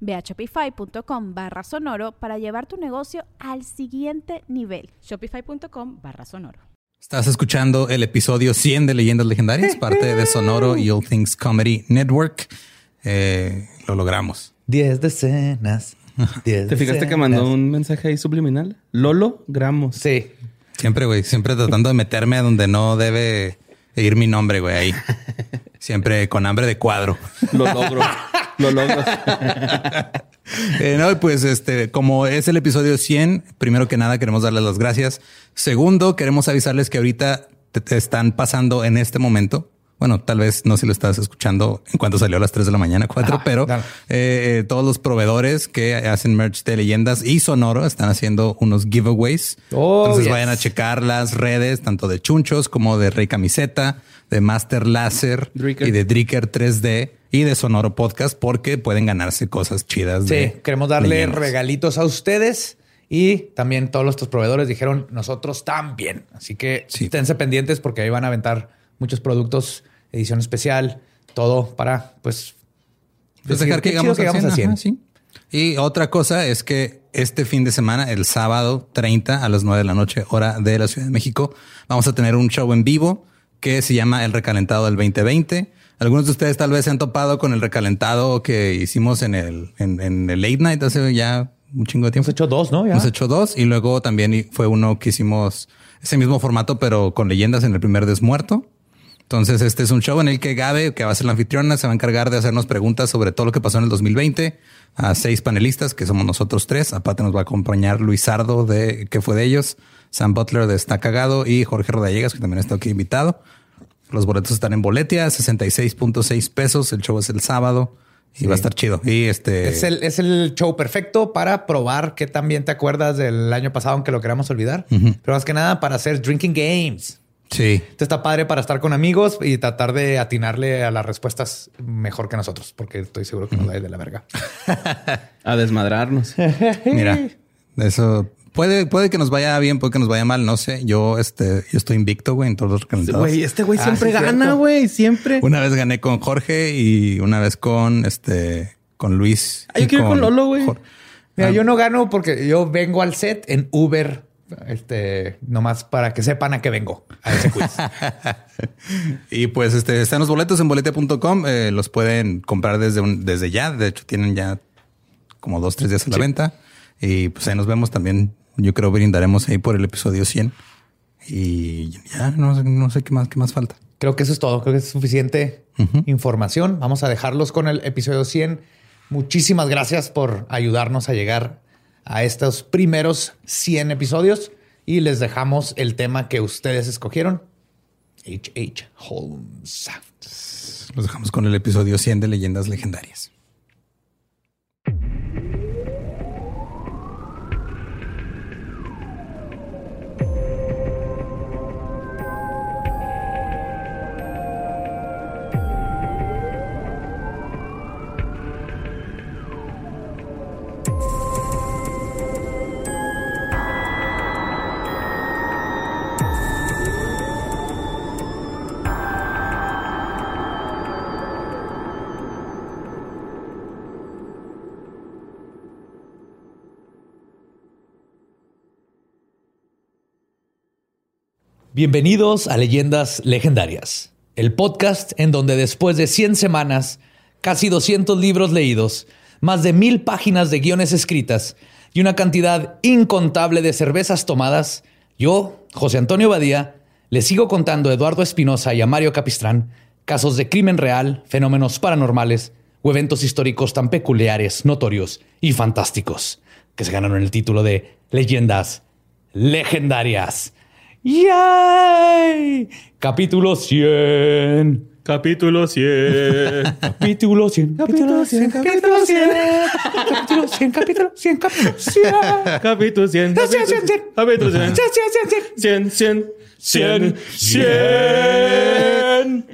Ve a shopify.com barra sonoro para llevar tu negocio al siguiente nivel. Shopify.com barra sonoro. Estás escuchando el episodio 100 de Leyendas Legendarias, parte de Sonoro y All Things Comedy Network. Eh, lo logramos. 10 decenas. ¿Te fijaste que mandó un mensaje ahí subliminal? Lolo Gramos. Sí. Siempre, güey. Siempre tratando de meterme a donde no debe ir mi nombre, güey, ahí. Siempre con hambre de cuadro. Lo logro. Lo logro. Eh, no, pues este, como es el episodio 100, primero que nada queremos darles las gracias. Segundo, queremos avisarles que ahorita te, están pasando en este momento. Bueno, tal vez no si lo estás escuchando en cuanto salió a las 3 de la mañana, 4, pero eh, todos los proveedores que hacen merch de leyendas y sonoro están haciendo unos giveaways. Oh, Entonces vayan a checar las redes, tanto de Chunchos como de Rey Camiseta, de Master Láser y de Dricker 3D y de Sonoro Podcast porque pueden ganarse cosas chidas. Sí, queremos darle regalitos a ustedes y también todos nuestros proveedores dijeron nosotros también. Así que esténse pendientes porque ahí van a aventar muchos productos, edición especial, todo para pues, pues dejar que llegamos, a 100. Y otra cosa es que este fin de semana, el sábado 30 a las 9 de la noche, hora de la Ciudad de México, vamos a tener un show en vivo que se llama El Recalentado del 2020 algunos de ustedes tal vez se han topado con el recalentado que hicimos en el, en, el late night hace ya un chingo de tiempo. Hemos hecho dos, ¿no? Hemos hecho dos y luego también fue uno que hicimos ese mismo formato, pero con leyendas en el primer desmuerto. Entonces, este es un show en el que Gabe, que va a ser la anfitriona, se va a encargar de hacernos preguntas sobre todo lo que pasó en el 2020 a seis panelistas, que somos nosotros tres. Aparte nos va a acompañar Luis Sardo, de que fue de ellos, Sam Butler de Está Cagado y Jorge Rodallegas, que también está aquí invitado. Los boletos están en Boletia, 66.6 pesos. El show es el sábado y va a estar chido. Y este es el, es el show perfecto para probar que también te acuerdas del año pasado, aunque lo queramos olvidar. Pero más que nada para hacer drinking games. Sí. Esto está padre para estar con amigos y tratar de atinarle a las respuestas mejor que nosotros, porque estoy seguro que nos da de la verga. a desmadrarnos. Mira, eso Puede, puede que nos vaya bien, puede que nos vaya mal, no sé. Yo, este, yo estoy invicto, güey, en todos los recalentados. Güey, este güey ah, siempre gana, güey, siempre. Una vez gané con Jorge y una vez con este, con Luis. Ay, yo quiero con Lolo, güey. Mira, ah. yo no gano porque yo vengo al set en Uber, este, nomás para que sepan a qué vengo a ese quiz. y pues, este, están los boletos en bolete.com. Eh, los pueden comprar desde un, desde ya. De hecho, tienen ya como dos, tres días a la venta. Y pues ahí nos vemos también yo creo brindaremos ahí por el episodio 100 y ya no, no sé qué más, qué más falta. Creo que eso es todo. Creo que es suficiente información. Vamos a dejarlos con el episodio 100. Muchísimas gracias por ayudarnos a llegar a estos primeros 100 episodios y les dejamos el tema que ustedes escogieron. H.H. Holmes. Los dejamos con el episodio 100 de Leyendas Legendarias. Bienvenidos a Leyendas Legendarias, el podcast en donde después de 100 semanas, casi 200 libros leídos, más de mil páginas de guiones escritas y una cantidad incontable de cervezas tomadas, yo, José Antonio Badía, les sigo contando a Eduardo Espinosa y a Mario Capistrán casos de crimen real, fenómenos paranormales o eventos históricos tan peculiares, notorios y fantásticos que se ganaron el título de Leyendas Legendarias. ¡Yay! Capítulo 100. Capítulo 100. Capítulo 100. Capítulo 100. Capítulo 100. Capítulo 100. Capítulo 100. Capítulo 100. Capítulo 100. Capítulo 100. 100. 100. 100. 100.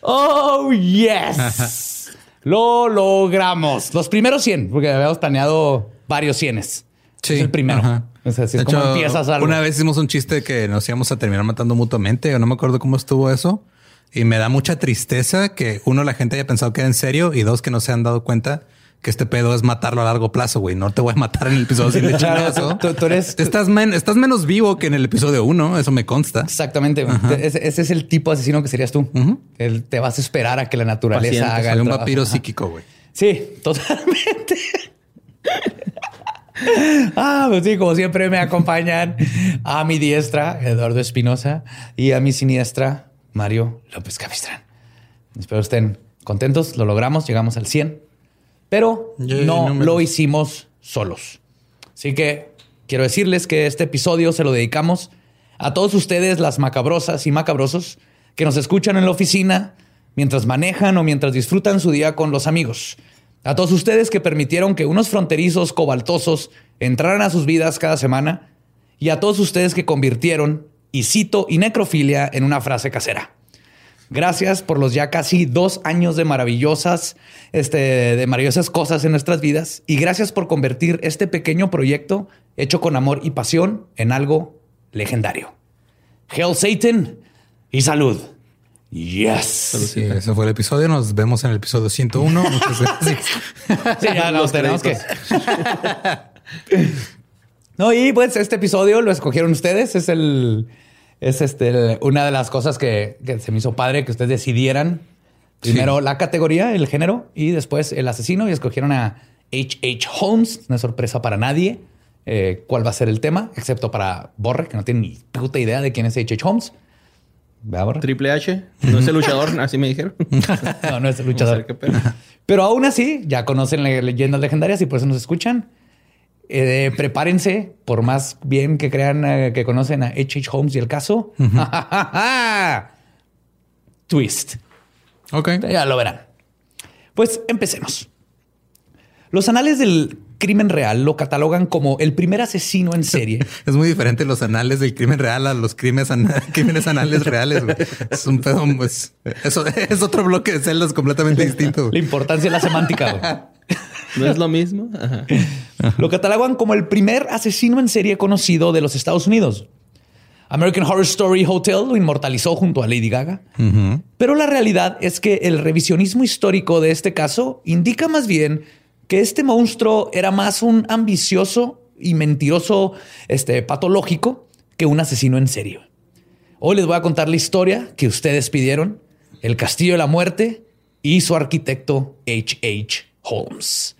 Oh, yes. Lo logramos. Los primeros 100, porque habíamos planeado varios cienes. Sí. Es el primero. Ajá. O sea, De es como hecho, empiezas algo. Una vez hicimos un chiste que nos íbamos a terminar matando mutuamente, o no me acuerdo cómo estuvo eso. Y me da mucha tristeza que uno, la gente haya pensado que era en serio y dos, que no se han dado cuenta que este pedo es matarlo a largo plazo, güey. No te voy a matar en el episodio sin de chingazo. Tú- tú eres- Estás, men- estás menos vivo que en el episodio uno. Eso me consta. Exactamente. Ese, ese es el tipo de asesino que serías tú. El- te vas a esperar a que la naturaleza Paciente, haga Soy el un trabajo. vampiro Ajá. psíquico, güey. Sí, totalmente. Ah, pues sí, como siempre me acompañan a mi diestra, Eduardo Espinosa, y a mi siniestra, Mario López Capistrán. Espero estén contentos, lo logramos, llegamos al 100, pero no números. lo hicimos solos. Así que quiero decirles que este episodio se lo dedicamos a todos ustedes, las macabrosas y macabrosos, que nos escuchan en la oficina, mientras manejan o mientras disfrutan su día con los amigos. A todos ustedes que permitieron que unos fronterizos cobaltosos entraran a sus vidas cada semana. Y a todos ustedes que convirtieron, y cito, y necrofilia en una frase casera. Gracias por los ya casi dos años de maravillosas, este, de maravillosas cosas en nuestras vidas. Y gracias por convertir este pequeño proyecto hecho con amor y pasión en algo legendario. Hail Satan y salud. Yes. Sí, ese fue el episodio. Nos vemos en el episodio 101. Muchas gracias. Sí, ya Los tenemos que. no, y pues este episodio lo escogieron ustedes. Es el. Es este el- una de las cosas que, que se me hizo padre que ustedes decidieran. Primero la categoría, el género, y después el asesino. Y escogieron a H.H. Holmes. Una sorpresa para nadie. eh, cuál va a ser el tema, excepto para Borre, que no tiene ni puta idea de quién es H.H. Holmes. Triple H. No es el luchador, así me dijeron. No, no es el Vamos a ver luchador. Pero aún así, ya conocen le- leyendas legendarias y por eso nos escuchan. Eh, prepárense, por más bien que crean eh, que conocen a H.H. Holmes y el caso. Twist. Ok. Ya lo verán. Pues empecemos. Los anales del crimen real lo catalogan como el primer asesino en serie. Es muy diferente los anales del crimen real a los crímenes, ana- crímenes anales reales. Es un pedo, pues, eso es otro bloque de celdas completamente distinto. La importancia de la semántica. ¿No es lo mismo? Ajá. Lo catalogan como el primer asesino en serie conocido de los Estados Unidos. American Horror Story Hotel lo inmortalizó junto a Lady Gaga. Pero la realidad es que el revisionismo histórico de este caso indica más bien que este monstruo era más un ambicioso y mentiroso este, patológico que un asesino en serio. Hoy les voy a contar la historia que ustedes pidieron, el Castillo de la Muerte y su arquitecto H.H. Holmes.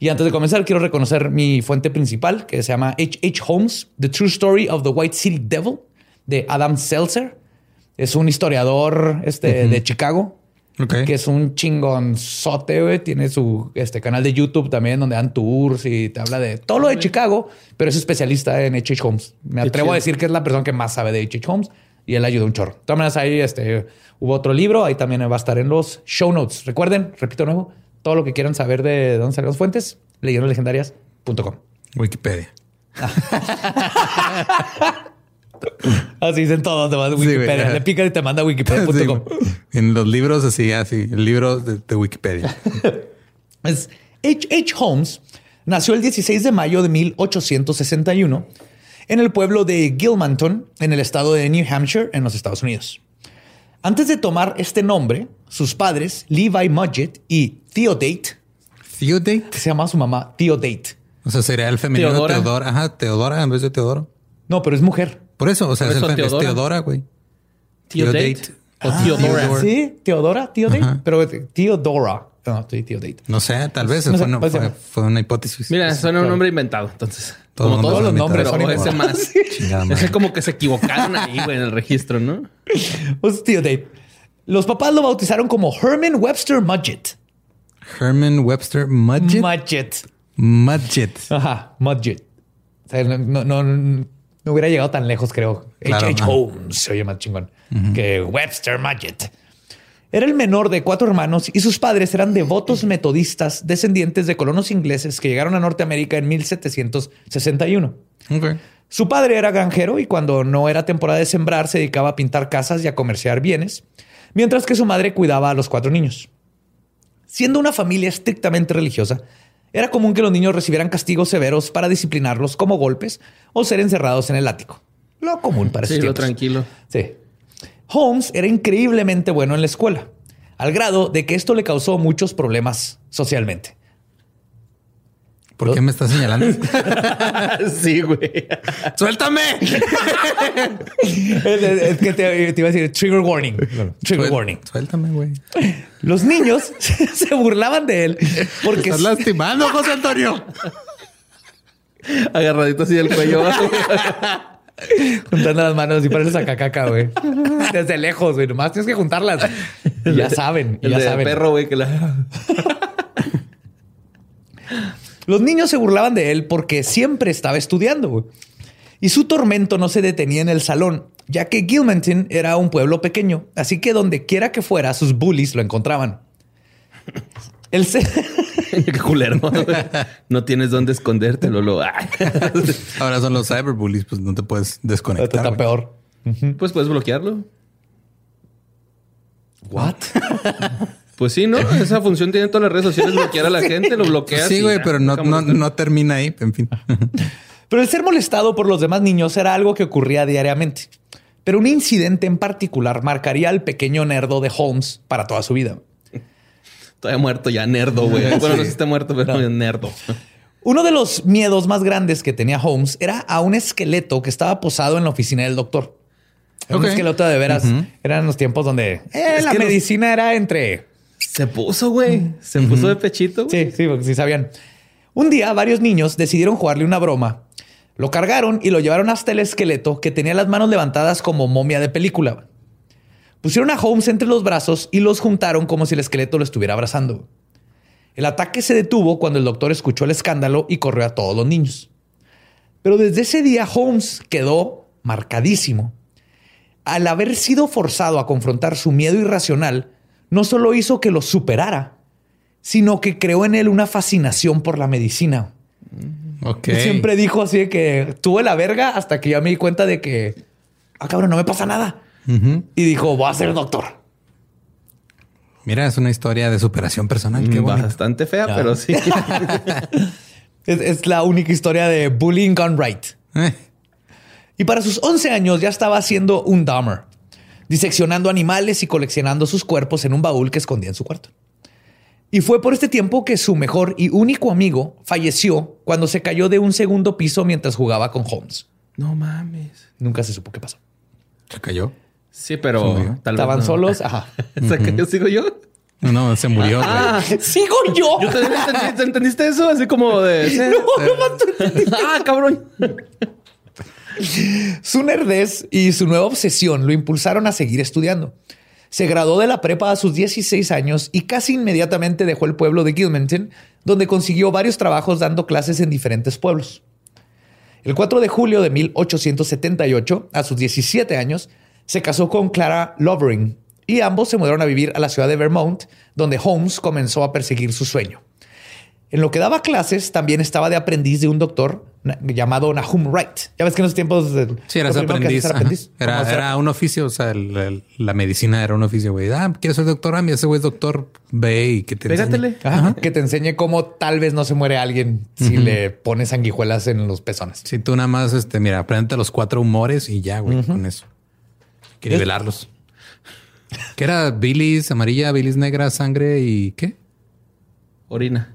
Y antes de comenzar, quiero reconocer mi fuente principal, que se llama H.H. Holmes, The True Story of the White City Devil, de Adam Seltzer. Es un historiador este, de Chicago, Que es un chingonzote, güey. Tiene su este, canal de YouTube también, donde dan tours y te habla de todo lo de Chicago, pero es especialista en H.H. Holmes. Me atrevo a decir que es la persona que más sabe de H.H. Holmes y él ayuda un chorro. De todas maneras, ahí este, hubo otro libro, ahí también va a estar en los show notes. Recuerden, repito de nuevo, todo lo que quieran saber de dónde salen las fuentes, leyendaslegendarias.com. Wikipedia. Así dicen todos, te vas a Sí, güey, Wikipedia. ajá. Le picas y te manda Sí, wikipedia.com. güey. en los libros así, así, el libro de, de Wikipedia. Es H.H. Holmes nació el 16 de mayo de 1861 en el pueblo de Gilmanton, en el estado de New Hampshire, en los Estados Unidos. Antes de tomar este nombre, sus padres, Levi Mudgett y Theodate, Theodate. que se llama su mamá Theodate. O sea, sería el femenino Teodora. Teodora. Ajá, Teodora en vez de Teodoro. No, pero es mujer. Por eso, o sea, Por es, el eso fe- es Teodora. Teodora, güey. Theodate. O Ah. Theodora. Sí, Teodora, Theodate, Ajá. pero Theodora. No, estoy Theodate. No sé, tal vez No sé, fue, una, puede fue- ser. fue una hipótesis. Mira, suena un nombre inventado, entonces. como todos los nombres, son pero ese más. Ese como que se equivocaron ahí, güey, en el registro, ¿no? Pues, tío Dave, los papás lo bautizaron como Herman Webster Mudgett. Herman Webster Mudgett. Mudgett. Mudgett. Ajá, Mudgett. O sea, no, no, no, no hubiera llegado tan lejos, creo. Claro, H.H. Holmes se oye más chingón que Webster Mudgett. Era el menor de cuatro hermanos y sus padres eran devotos metodistas descendientes de colonos ingleses que llegaron a Norteamérica en 1761. Ok. Su padre era granjero y cuando no era temporada de sembrar se dedicaba a pintar casas y a comerciar bienes, mientras que su madre cuidaba a los cuatro niños. Siendo una familia estrictamente religiosa, era común que los niños recibieran castigos severos para disciplinarlos como golpes o ser encerrados en el ático. Lo común para Sí, esos lo tiempos. tranquilo. Sí. Holmes era increíblemente bueno en la escuela, al grado de que esto le causó muchos problemas socialmente. ¿Por qué me estás señalando? sí, güey. ¡Suéltame! es, que te, te iba a decir trigger warning. Trigger Suel- warning. Suéltame, güey. Los niños se burlaban de él porque Estás lastimando, José Antonio. Agarradito así del cuello. juntando las manos y pareces a cacaca, güey. Desde lejos, güey. Nomás tienes que juntarlas. Y ya saben, y El ya de saben. perro, güey, que la... Los niños se burlaban de él porque siempre estaba estudiando, güey. Y su tormento no se detenía en el salón, ya que Gilmanton era un pueblo pequeño, así que donde quiera que fuera, sus bullies lo encontraban. El se- Qué culero. No tienes dónde esconderte, Lolo. Ahora son los cyberbullies, pues no te puedes desconectar. está peor. Pues puedes bloquearlo. What? Pues sí, ¿no? Esa función tiene todas las redes sociales, bloquear a la gente, lo bloqueas. Sí, güey, pero no, no, no termina ahí. En fin. Pero el ser molestado por los demás niños era algo que ocurría diariamente. Pero un incidente en particular marcaría al pequeño nerdo de Holmes para toda su vida. Todavía muerto ya, nerdo, güey. Bueno, no sé si está muerto, pero No. nerdo. Uno de los miedos más grandes que tenía Holmes era a un esqueleto que estaba posado en la oficina del doctor. Era Un esqueleto de veras. Eran los tiempos donde eh, la los- medicina era entre... Se puso, güey. Se puso de pechito. güey. Sí, sí, porque sí sabían. Un día varios niños decidieron jugarle una broma. Lo cargaron y lo llevaron hasta el esqueleto que tenía las manos levantadas como momia de película. Pusieron a Holmes entre los brazos y los juntaron como si el esqueleto lo estuviera abrazando. El ataque se detuvo cuando el doctor escuchó el escándalo y corrió a todos los niños. Pero desde ese día Holmes quedó marcadísimo. Al haber sido forzado a confrontar su miedo irracional, no solo hizo que lo superara, sino que creó en él una fascinación por la medicina. Ok. Él Siempre dijo así de que tuve la verga hasta que ya me di cuenta de que, ah, cabrón, no me pasa nada. Y dijo, voy a ser doctor. Mira, es una historia de superación personal. Qué bonito. Bastante fea, pero sí. Es, es la única historia de bullying gone right. Eh, Y para sus 11 años ya estaba haciendo un Dahmer, diseccionando animales y coleccionando sus cuerpos en un baúl que escondía en su cuarto. Y fue por este tiempo que su mejor y único amigo falleció cuando se cayó de un segundo piso mientras jugaba con Holmes. no mames. Nunca se supo qué pasó. se cayó. Sí, pero Se murió. tal vez Estaban no. solos. Ajá. Que yo sigo yo. No, no, se murió. Ah, ¡Sigo yo! entendí- ¿entendiste eso? Así como de. ah, cabrón. Su nerdez y su nueva obsesión lo impulsaron a seguir estudiando. Se graduó de la prepa a sus 16 años y casi inmediatamente dejó el pueblo de Gilmanton, donde consiguió varios trabajos dando clases en diferentes pueblos. El 4 de julio de 1878, a sus 17 años, se casó con Clara Lovering y ambos se mudaron a vivir a la ciudad de Vermont, donde Holmes comenzó a perseguir su sueño. En lo que daba clases, también estaba de aprendiz de un doctor llamado Nahum Wright. Ya ves que en esos tiempos... Sí, eras aprendiz. Era, un oficio. O sea, el- el- la medicina era un oficio, güey. Ah, ¿quieres ser doctor? Ah, mira, ese güey es doctor. Ve y que te Pégatele. enseñe. Ajá, Que te enseñe cómo tal vez no se muere alguien si le pones sanguijuelas en los pezones. Si tú nada más, este, mira, aprende los cuatro humores y ya, güey, con eso. Que nivelarlos. ¿Qué era? Bilis amarilla, bilis negra, sangre y qué? Orina.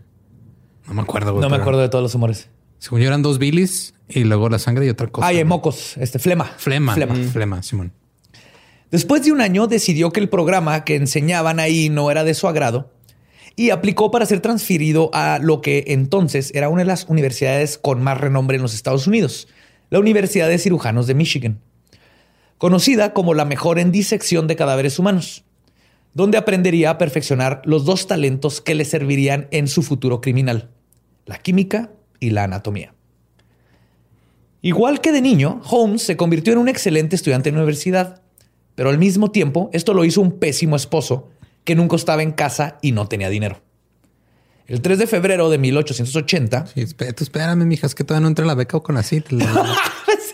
No me acuerdo, güey. No me acuerdo de todos los humores. Según yo eran dos bilis y luego la sangre y otra cosa. Ay, hay güey. mocos, este flema. Flema. Flema. Flema, Simón. Después de un año decidió que el programa que enseñaban ahí no era de su agrado y aplicó para ser transferido a lo que entonces era una de las universidades con más renombre en los Estados Unidos, la Universidad de Cirujanos de Michigan, conocida como la mejor en disección de cadáveres humanos, donde aprendería a perfeccionar los dos talentos que le servirían en su futuro criminal, la química y la anatomía. Igual que de niño, Holmes se convirtió en un excelente estudiante en la universidad, pero al mismo tiempo esto lo hizo un pésimo esposo que nunca estaba en casa y no tenía dinero. El 3 de febrero de 1880. Sí, espérame, espérame, mija, es que todavía no entra la beca o con así.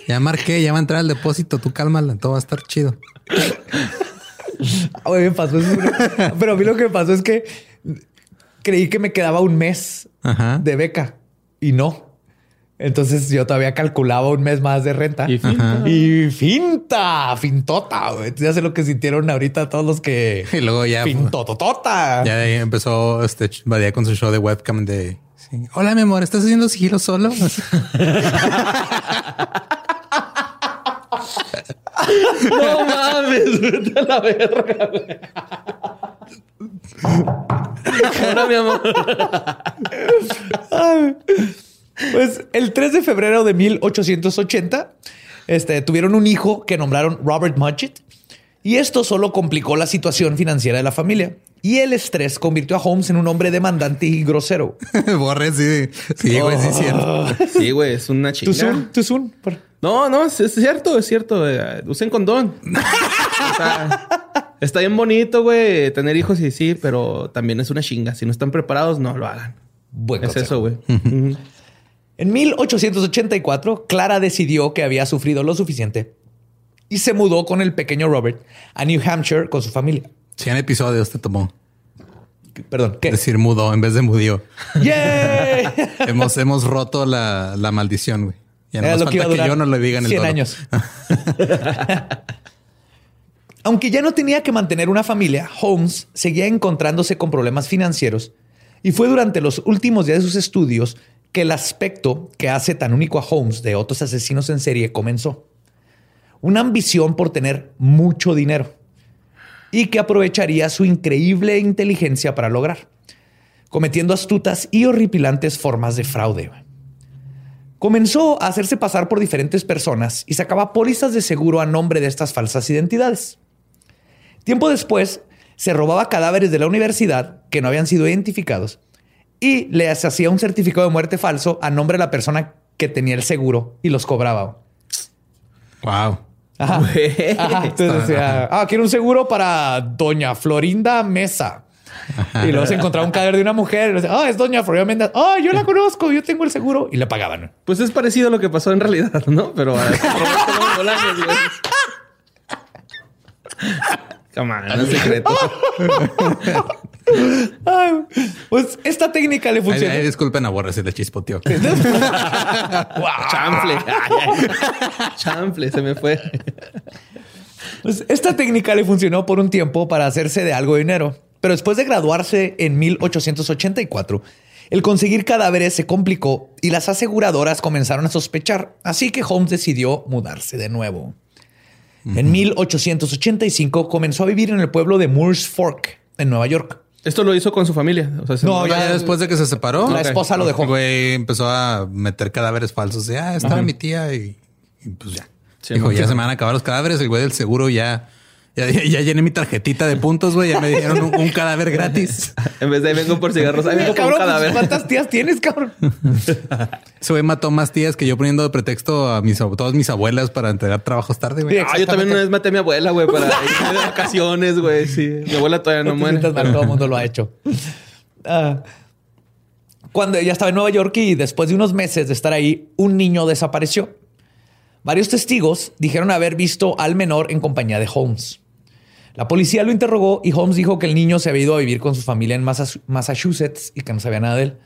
Ya marqué, ya va a entrar al depósito, tú cálmala, todo va a estar chido. me pasó eso. Pero a mí lo que me pasó es que creí que me quedaba un mes de beca y no. Entonces yo todavía calculaba un mes más de renta. Y finta. Y finta, fintota. Ya sé lo que sintieron ahorita todos los que. Y luego ya. Fintototota. Ya empezó este Badía con su show de webcam de. Hola, mi amor, ¿estás haciendo sigilo solo? no mames, vete a la verga. Hola, mi amor. Pues el 3 de febrero de 1880 este, tuvieron un hijo que nombraron Robert Mudgett y esto solo complicó la situación financiera de la familia. Y el estrés convirtió a Holmes en un hombre demandante y grosero. Borre, sí. Sí, güey, sí, cierto. Sí, güey, es una chica. ¿Tú son? No, no, es, cierto, es cierto. Eh, usen condón. está bien bonito, güey, tener hijos y sí, pero también es una chinga. Si no están preparados, no lo hagan. Bueno, es eso, güey. En 1884, Clara decidió que había sufrido lo suficiente y se mudó con el pequeño Robert a New Hampshire con su familia. 100 episodios te tomó. Perdón, ¿qué? Decir mudo en vez de mudío. ¡Yeah! hemos, hemos roto la, maldición, güey. Ya no falta que, yo no le diga en el 100 años. Aunque ya no tenía que mantener una familia, Holmes seguía encontrándose con problemas financieros y fue durante los últimos días de sus estudios que el aspecto que hace tan único a Holmes de otros asesinos en serie comenzó. Una ambición por tener mucho dinero y que aprovecharía su increíble inteligencia para lograr, cometiendo astutas y horripilantes formas de fraude. Comenzó a hacerse pasar por diferentes personas y sacaba pólizas de seguro a nombre de estas falsas identidades. Tiempo después, se robaba cadáveres de la universidad que no habían sido identificados y le hacía un certificado de muerte falso a nombre de la persona que tenía el seguro y los cobraba. Wow. Ajá. Entonces decía, ah, quiero un seguro para doña Florinda Mesa. Y luego se encontraba un cadáver de una mujer. Y decía, ah, es doña Florinda Mesa. Ah, yo la conozco, yo tengo el seguro. Y le pagaban. Pues es parecido a lo que pasó en realidad, ¿no? Pero... Come on, no es secreto. pues esta técnica le funciona. disculpen a Borre, se le chispoteó. Chample. Chample, se me fue. Pues esta técnica le funcionó por un tiempo para hacerse de algo de dinero. Pero después de graduarse en 1884, el conseguir cadáveres se complicó y las aseguradoras comenzaron a sospechar. Así que Holmes decidió mudarse de nuevo. En 1885 comenzó a vivir en el pueblo de Moores Fork, en Nueva York. Esto lo hizo con su familia. no, ya después de que se separó. La esposa lo dejó. güey empezó a meter cadáveres falsos. De, ah, estaba mi tía y, pues ya. Dijo, ya se me van a acabar los cadáveres. El güey del seguro ya ya, ya, llené mi tarjetita de puntos, güey. Ya me dieron un, cadáver gratis. en vez de ahí vengo por cigarros, ahí vengo por un pues, cadáver. ¿Cuántas tías tienes, cabrón? Ese güey mató más tías que yo poniendo de pretexto a mis, todas mis abuelas para entregar trabajos tarde, güey. ah, yo también una vez maté a mi abuela, güey, para irme de vacaciones, güey. Sí, mi abuela todavía no, muere. todo el mundo lo ha hecho. Ah, cuando ella estaba en Nueva York y después de unos meses de estar ahí, un niño desapareció. Varios testigos dijeron haber visto al menor en compañía de Holmes. La policía lo interrogó y Holmes dijo que el niño se había ido a vivir con su familia en Massachusetts y que no sabía nada de él.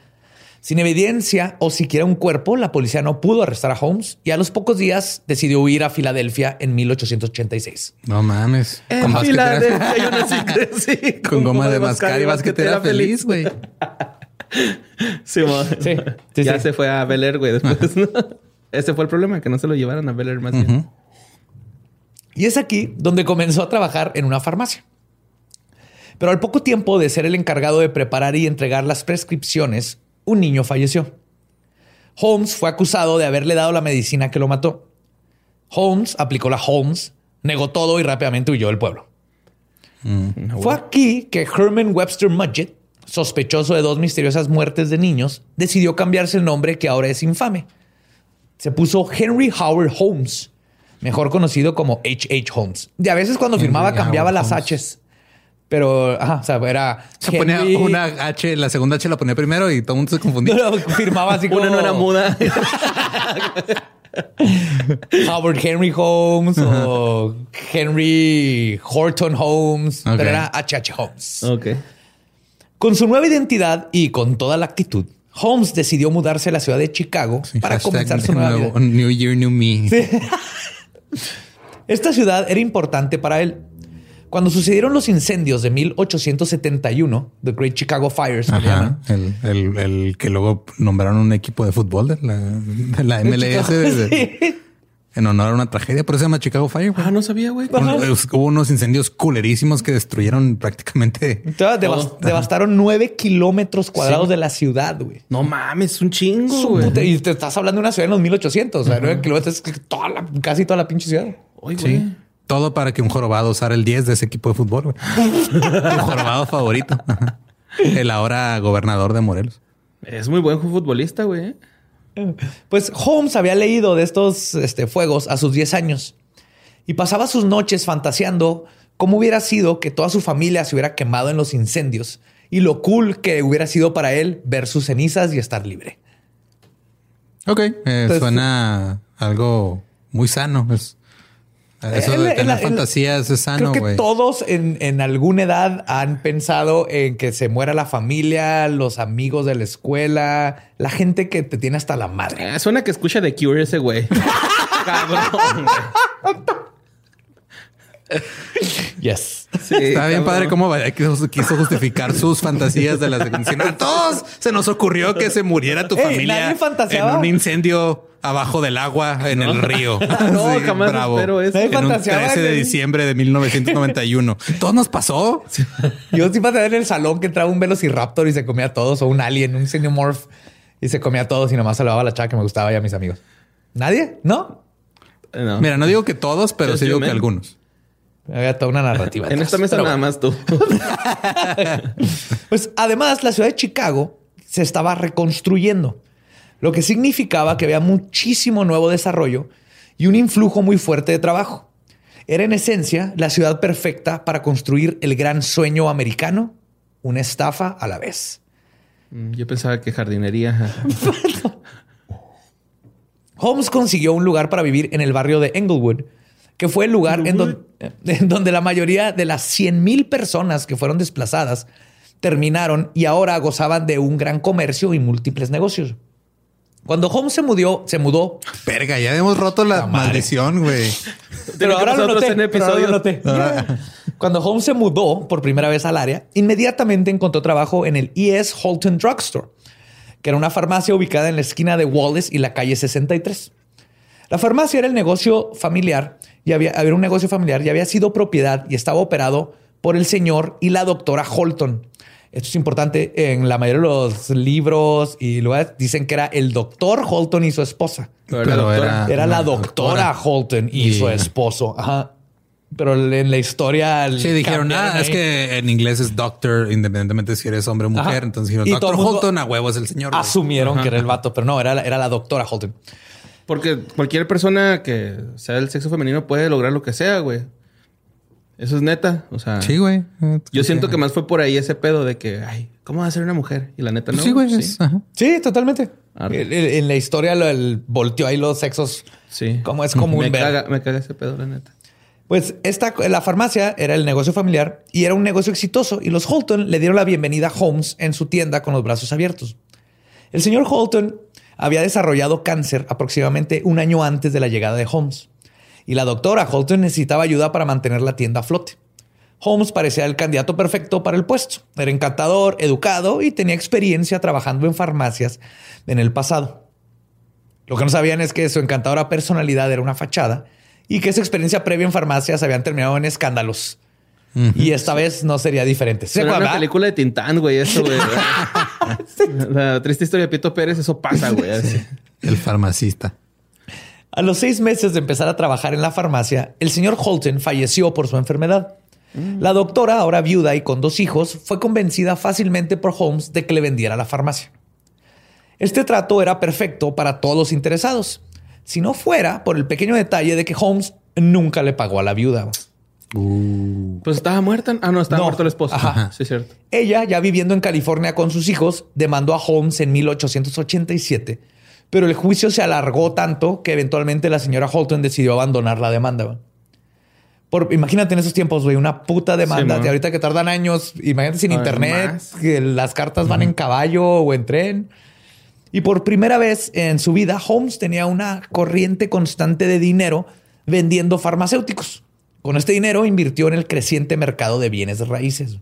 Sin evidencia o siquiera un cuerpo, la policía no pudo arrestar a Holmes y a los pocos días decidió huir a Filadelfia en 1886. No mames. En con Filadelfia yo no sí, con, goma, de mascar y basquetera feliz, güey. Sí, sí, ya se fue a Bel güey, después. Ese fue el problema, que no se lo llevaran a Bel más bien. Y es aquí donde comenzó a trabajar en una farmacia. Pero al poco tiempo de ser el encargado de preparar y entregar las prescripciones, un niño falleció. Holmes fue acusado de haberle dado la medicina que lo mató. Holmes aplicó la Holmes, negó todo y rápidamente huyó del pueblo. Mm. Fue aquí que Herman Webster Mudgett, sospechoso de dos misteriosas muertes de niños, decidió cambiarse el nombre que ahora es infame. Se puso Henry Howard Holmes, mejor conocido como H. H. Holmes. Y a veces cuando firmaba cambiaba las H's. Pero, ajá, o sea, era. Se ponía una H, la segunda H la ponía primero y todo el mundo se confundía. firmaba así como. Una no era muda. Howard Henry Holmes o Henry Horton Holmes, pero era H.H. Holmes. Ok. Con su nueva identidad y con toda la actitud, Holmes decidió mudarse a la ciudad de Chicago para comenzar su nueva vida. New Year, New Me. Esta ciudad era importante para él. Cuando sucedieron los incendios de 1871, The Great Chicago Fires, el, que luego nombraron un equipo de fútbol de la, MLS en honor a una tragedia. Por eso se llama Chicago Fire. Ah, no sabía, güey. Hubo unos incendios culerísimos que destruyeron prácticamente. devastaron nueve kilómetros cuadrados de la ciudad, güey. No mames, un chingo. güey. y te estás hablando de una ciudad en los 1800. O sea, nueve kilómetros es casi toda la pinche ciudad. Oye, güey. Todo para que un jorobado usara el 10 de ese equipo de fútbol. Tu jorobado favorito. El ahora gobernador de Morelos. Es muy buen futbolista, güey. Pues Holmes había leído de estos este, fuegos a sus 10 años y pasaba sus noches fantaseando cómo hubiera sido que toda su familia se hubiera quemado en los incendios y lo cool que hubiera sido para él ver sus cenizas y estar libre. Ok, eh, suena algo muy sano. Es eso de tener fantasías es sano, Creo que todos en, alguna edad han pensado en que se muera la familia, los amigos de la escuela, la gente que te tiene hasta la madre. Eh, suena que escucha de Cure ese güey. Cabrón. Yes. Está bien padre cómo quiso, justificar sus fantasías de las A todos se nos ocurrió que se muriera tu familia en un incendio abajo del agua en el río. no, jamás bravo. espero eso. En un 13 de diciembre de 1991. ¿Todo nos pasó? Yo sí pasé en el salón que entraba un velociraptor y se comía a todos, o un alien, un xenomorph, y se comía a todos y nomás saludaba a la chava que me gustaba y a mis amigos. ¿Nadie? ¿No? Mira, no digo que todos, pero sí digo que algunos. Había toda una narrativa. en esta mesa nada más tú. pues además, la ciudad de Chicago se estaba reconstruyendo lo que significaba que había muchísimo nuevo desarrollo y un influjo muy fuerte de trabajo. Era en esencia la ciudad perfecta para construir el gran sueño americano, una estafa a la vez. Mm, yo pensaba que jardinería. Holmes consiguió un lugar para vivir en el barrio de Englewood, que fue el lugar en, en, donde la mayoría de las 100.000 personas que fueron desplazadas terminaron y ahora gozaban de un gran comercio y múltiples negocios. Cuando Holmes se mudó, se mudó. Verga, ya hemos roto la, maldición, güey. pero ahora lo noté. En episodio. noté. Cuando Holmes se mudó por primera vez al área, inmediatamente encontró trabajo en el E.S. Holton Drugstore, que era una farmacia ubicada en la esquina de Wallace y la calle 63. La farmacia era el negocio familiar y había, había un negocio familiar y había sido propiedad y estaba operado por el señor y la doctora Holton, esto es importante. En la mayoría de los libros y lugares dicen que era el doctor Holton y su esposa. Pero, era, la doctora, Holton y, su esposo. Ajá. Pero en la historia. Sí, dijeron, ah, es que en inglés es doctor, independientemente si eres hombre o mujer. Entonces dijeron, doctor Holton a huevo es el señor. Asumieron que era el vato, pero no, era, era la doctora Holton. Porque cualquier persona que sea del sexo femenino puede lograr lo que sea, güey. Eso es neta. O sea, sí, güey. Yo siento que más fue por ahí ese pedo de que, ay, ¿cómo va a ser una mujer? Y la neta no. Sí, güey. Sí. totalmente. en la historia lo, el, volteó ahí los sexos. Sí. Como es común me Caga, me caga ese pedo, la neta. Pues esta, la farmacia era el negocio familiar y era un negocio exitoso y los Holton le dieron la bienvenida a Holmes en su tienda con los brazos abiertos. El señor Holton había desarrollado cáncer aproximadamente un año antes de la llegada de Holmes y la doctora Holton necesitaba ayuda para mantener la tienda a flote. Holmes parecía el candidato perfecto para el puesto. Era encantador, educado y tenía experiencia trabajando en farmacias en el pasado. Lo que no sabían es que su encantadora personalidad era una fachada y que su experiencia previa en farmacias habían terminado en escándalos. Y esta vez no sería diferente. ¿Se una película de Tintán, güey, eso, güey. La triste historia de Pito Pérez, eso pasa, güey. El farmacista. A los seis meses de empezar a trabajar en la farmacia, el señor Holton falleció por su enfermedad. Mm. La doctora, ahora viuda y con dos hijos, fue convencida fácilmente por Holmes de que le vendiera la farmacia. Este trato era perfecto para todos los interesados, si no fuera por el pequeño detalle de que Holmes nunca le pagó a la viuda. Uh. Pues estaba muerta. Ah, no, estaba muerto el esposo. Ajá. Sí, cierto. Ella, ya viviendo en California con sus hijos, demandó a Holmes en 1887, pero el juicio se alargó tanto que eventualmente la señora Holton decidió abandonar la demanda. Por, imagínate en esos tiempos, güey, una puta demanda. de ahorita que tardan años, imagínate sin internet, que las cartas van en caballo o en tren. Y por primera vez en su vida, Holmes tenía una corriente constante de dinero vendiendo farmacéuticos. Con este dinero invirtió en el creciente mercado de bienes raíces.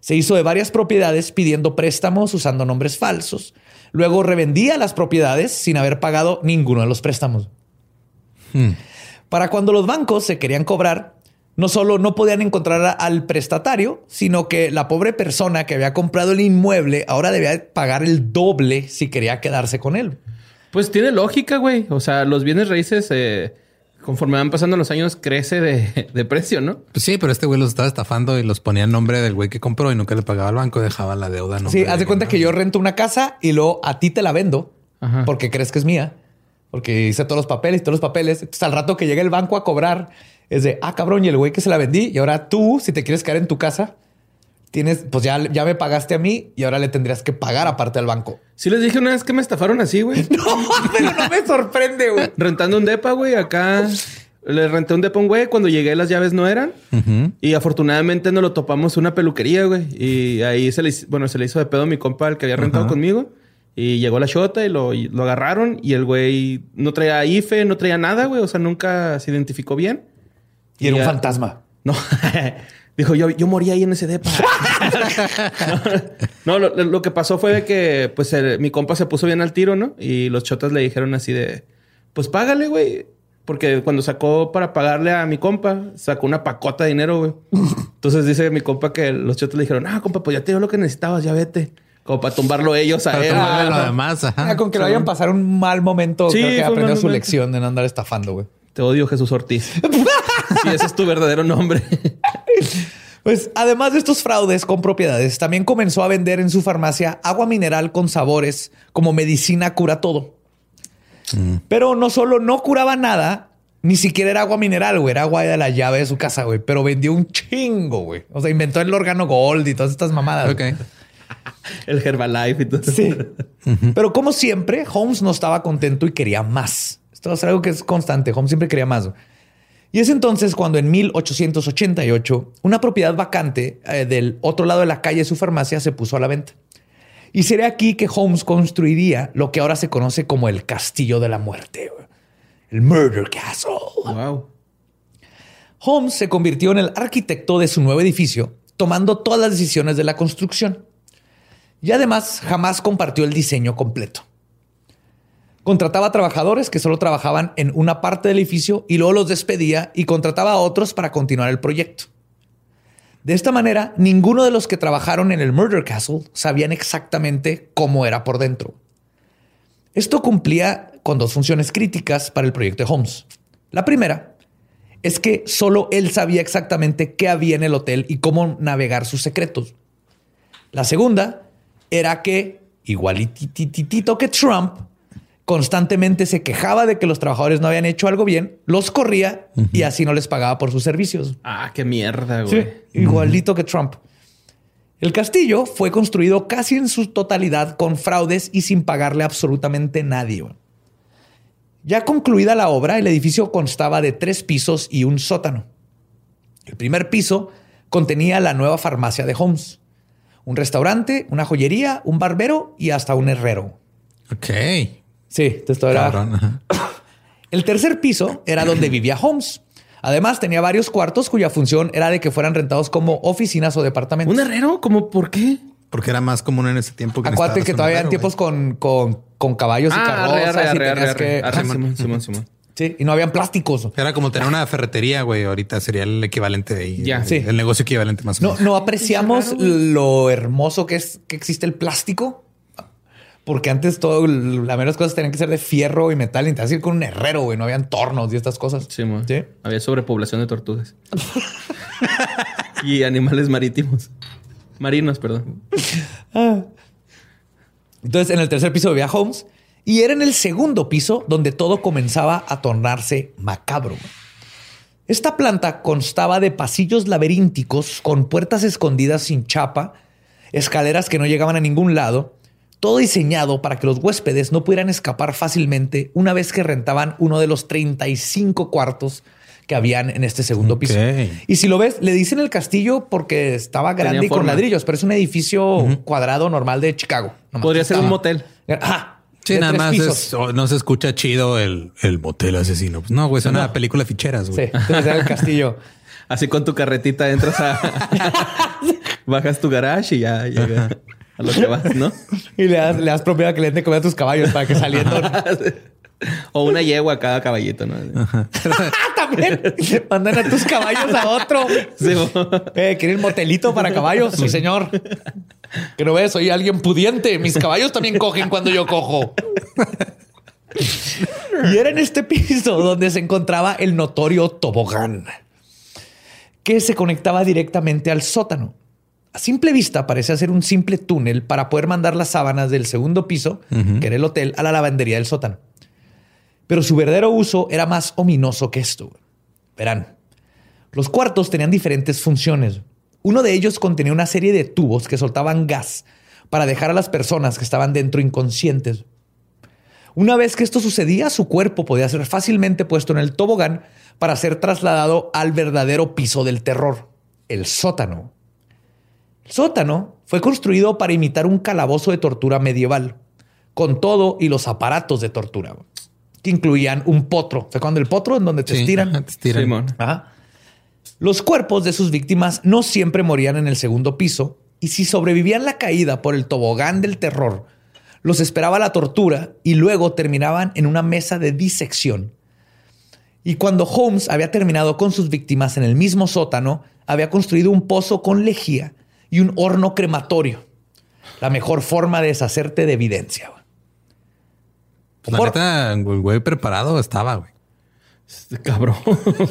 Se hizo de varias propiedades pidiendo préstamos usando nombres falsos. Luego revendía las propiedades sin haber pagado ninguno de los préstamos. Hmm. Para cuando los bancos se querían cobrar, no solo no podían encontrar al prestatario, sino que la pobre persona que había comprado el inmueble ahora debía pagar el doble si quería quedarse con él. Pues tiene lógica, güey. O sea, los bienes raíces, eh, conforme van pasando los años, crece de, precio, ¿no? Pues sí, pero este güey los estaba estafando y los ponía en nombre del güey que compró y nunca le pagaba al banco, dejaba la deuda. Sí, haz de cuenta que yo rento una casa y luego a ti te la vendo porque crees que es mía porque hice todos los papeles, todos los papeles. Entonces, al rato que llegue el banco a cobrar, es de, ah, cabrón, y el güey que se la vendí, y ahora tú, si te quieres quedar en tu casa, tienes, pues ya, ya me pagaste a mí y ahora le tendrías que pagar aparte al banco. Sí les dije una vez que me estafaron así, güey. no, pero no me sorprende, güey. Rentando un depa, güey, acá... Le renté un depa un güey. Cuando llegué, las llaves no eran. Y afortunadamente nos lo topamos una peluquería, güey. Y ahí se le, bueno, se le hizo de pedo a mi compa, el que había rentado conmigo. Y llegó la shota y lo, lo agarraron y el güey no traía IFE, no traía nada, güey. O sea, nunca se identificó bien. Y, era un fantasma. No. Dijo, yo, yo morí ahí en ese depa. no, lo, que pasó fue de que, pues, mi compa se puso bien al tiro, ¿no? Y los chotas le dijeron así de, pues, págale, güey. Porque cuando sacó para pagarle a mi compa, sacó una pacota de dinero, güey. Entonces dice mi compa que los chotas le dijeron, ah, compa, pues ya te dio lo que necesitabas, ya vete. Como para tumbarlo ellos a él. lo demás. Ah, con que lo hayan pasar un mal momento, sí, creo que aprendió su lección de no andar estafando, güey. Te odio, Jesús Ortiz. sí, ese es tu verdadero nombre. Pues además de estos fraudes con propiedades, también comenzó a vender en su farmacia agua mineral con sabores como medicina cura todo. Mm. Pero no solo no curaba nada, ni siquiera era agua mineral, güey. Era agua de la llave de su casa, güey. Pero vendió un chingo, güey. O sea, inventó el órgano gold y todas estas mamadas. Ok. el Herbalife y todo. Sí. Pero como siempre, Holmes no estaba contento y quería más. Esto es algo que es constante. Holmes siempre quería más. Y es entonces cuando en 1888 una propiedad vacante eh, del otro lado de la calle de su farmacia se puso a la venta. Y sería aquí que Holmes construiría lo que ahora se conoce como el Castillo de la Muerte, el Murder Castle. Wow. Holmes se convirtió en el arquitecto de su nuevo edificio, tomando todas las decisiones de la construcción y además jamás compartió el diseño completo. Contrataba trabajadores que solo trabajaban en una parte del edificio y luego los despedía y contrataba a otros para continuar el proyecto. De esta manera, ninguno de los que trabajaron en el Murder Castle sabían exactamente cómo era por dentro. Esto cumplía con dos funciones críticas para el proyecto de Holmes. La primera es que solo él sabía exactamente qué había en el hotel y cómo navegar sus secretos. La segunda era que, igualititito que Trump, constantemente se quejaba de que los trabajadores no habían hecho algo bien, los corría y así no les pagaba por sus servicios. Ah, qué mierda, güey. igualito que Trump. El castillo fue construido casi en su totalidad con fraudes y sin pagarle absolutamente nadie. Ya concluida la obra, el edificio constaba de tres pisos y un sótano. El primer piso contenía la nueva farmacia de Holmes un restaurante, una joyería, un barbero y hasta un herrero. Ok. Sí, esto era. El tercer piso era donde vivía Holmes. Además, tenía varios cuartos cuya función era de que fueran rentados como oficinas o departamentos. ¿Un herrero? ¿Cómo? ¿Por qué? Porque era más común en ese tiempo que Acuérdate que todavía en tiempos con, con, caballos y ah, carrozas y tenías que... Simón, Simón, Simón. Sí, y no habían plásticos. Era como tener una ferretería, güey. Ahorita sería el equivalente de ahí. Ya. el, Sí. el negocio equivalente más o No, menos. no apreciamos lo hermoso que es que existe el plástico. Porque antes todo, la menos cosas tenían que ser de fierro y metal. Y te ir con un herrero, güey. No habían tornos y estas cosas. Sí, mo. Sí. Había sobrepoblación de tortugas. y animales marítimos. Marinos, perdón. Entonces, en el tercer piso vivía Holmes y era en el segundo piso donde todo comenzaba a tornarse macabro. Esta planta constaba de pasillos laberínticos con puertas escondidas sin chapa, escaleras que no llegaban a ningún lado, todo diseñado para que los huéspedes no pudieran escapar fácilmente una vez que rentaban uno de los 35 cuartos que habían en este segundo piso. Y si lo ves, le dicen el castillo porque estaba Tenía grande y con forma. ladrillos, pero es un edificio cuadrado normal de Chicago. Nomás Podría ser un motel. Ajá. Sí, nada más es- no se escucha chido el, el motel asesino. Pues no, güey, es una película de ficheras, Sí, güey. entonces era el castillo. Así con tu carretita entras a... Bajas tu garage y ya a lo que vas, ¿no? Y le das, le das propiedad den de comer a tus caballos para que saliendo. o una yegua a cada caballito, ¿no? También mandan a tus caballos a otro. Sí. Eh, ¿Quieren motelito para caballos? Sí, señor. Que no ves, soy alguien pudiente. Mis caballos también cogen cuando yo cojo. Y era en este piso donde se encontraba el notorio tobogán, que se conectaba directamente al sótano. A simple vista parecía ser un simple túnel para poder mandar las sábanas del segundo piso, que era el hotel, a la lavandería del sótano. Pero su verdadero uso era más ominoso que esto. Verán, los cuartos tenían diferentes funciones. Uno de ellos contenía una serie de tubos que soltaban gas para dejar a las personas que estaban dentro inconscientes. Una vez que esto sucedía, su cuerpo podía ser fácilmente puesto en el tobogán para ser trasladado al verdadero piso del terror, el sótano. El sótano fue construido para imitar un calabozo de tortura medieval, con todo y los aparatos de tortura, que incluían un potro. ¿Se acuerdan del potro en donde te Sí, estiran? te estiran. Simón. Ajá. Los cuerpos de sus víctimas no siempre morían en el segundo piso y si sobrevivían la caída por el tobogán del terror, los esperaba la tortura y luego terminaban en una mesa de disección. Y cuando Holmes había terminado con sus víctimas en el mismo sótano, había construido un pozo con lejía y un horno crematorio. La mejor forma de deshacerte de evidencia. güey. Pues la Por- neta, el güey preparado estaba, güey. Este Cabrón.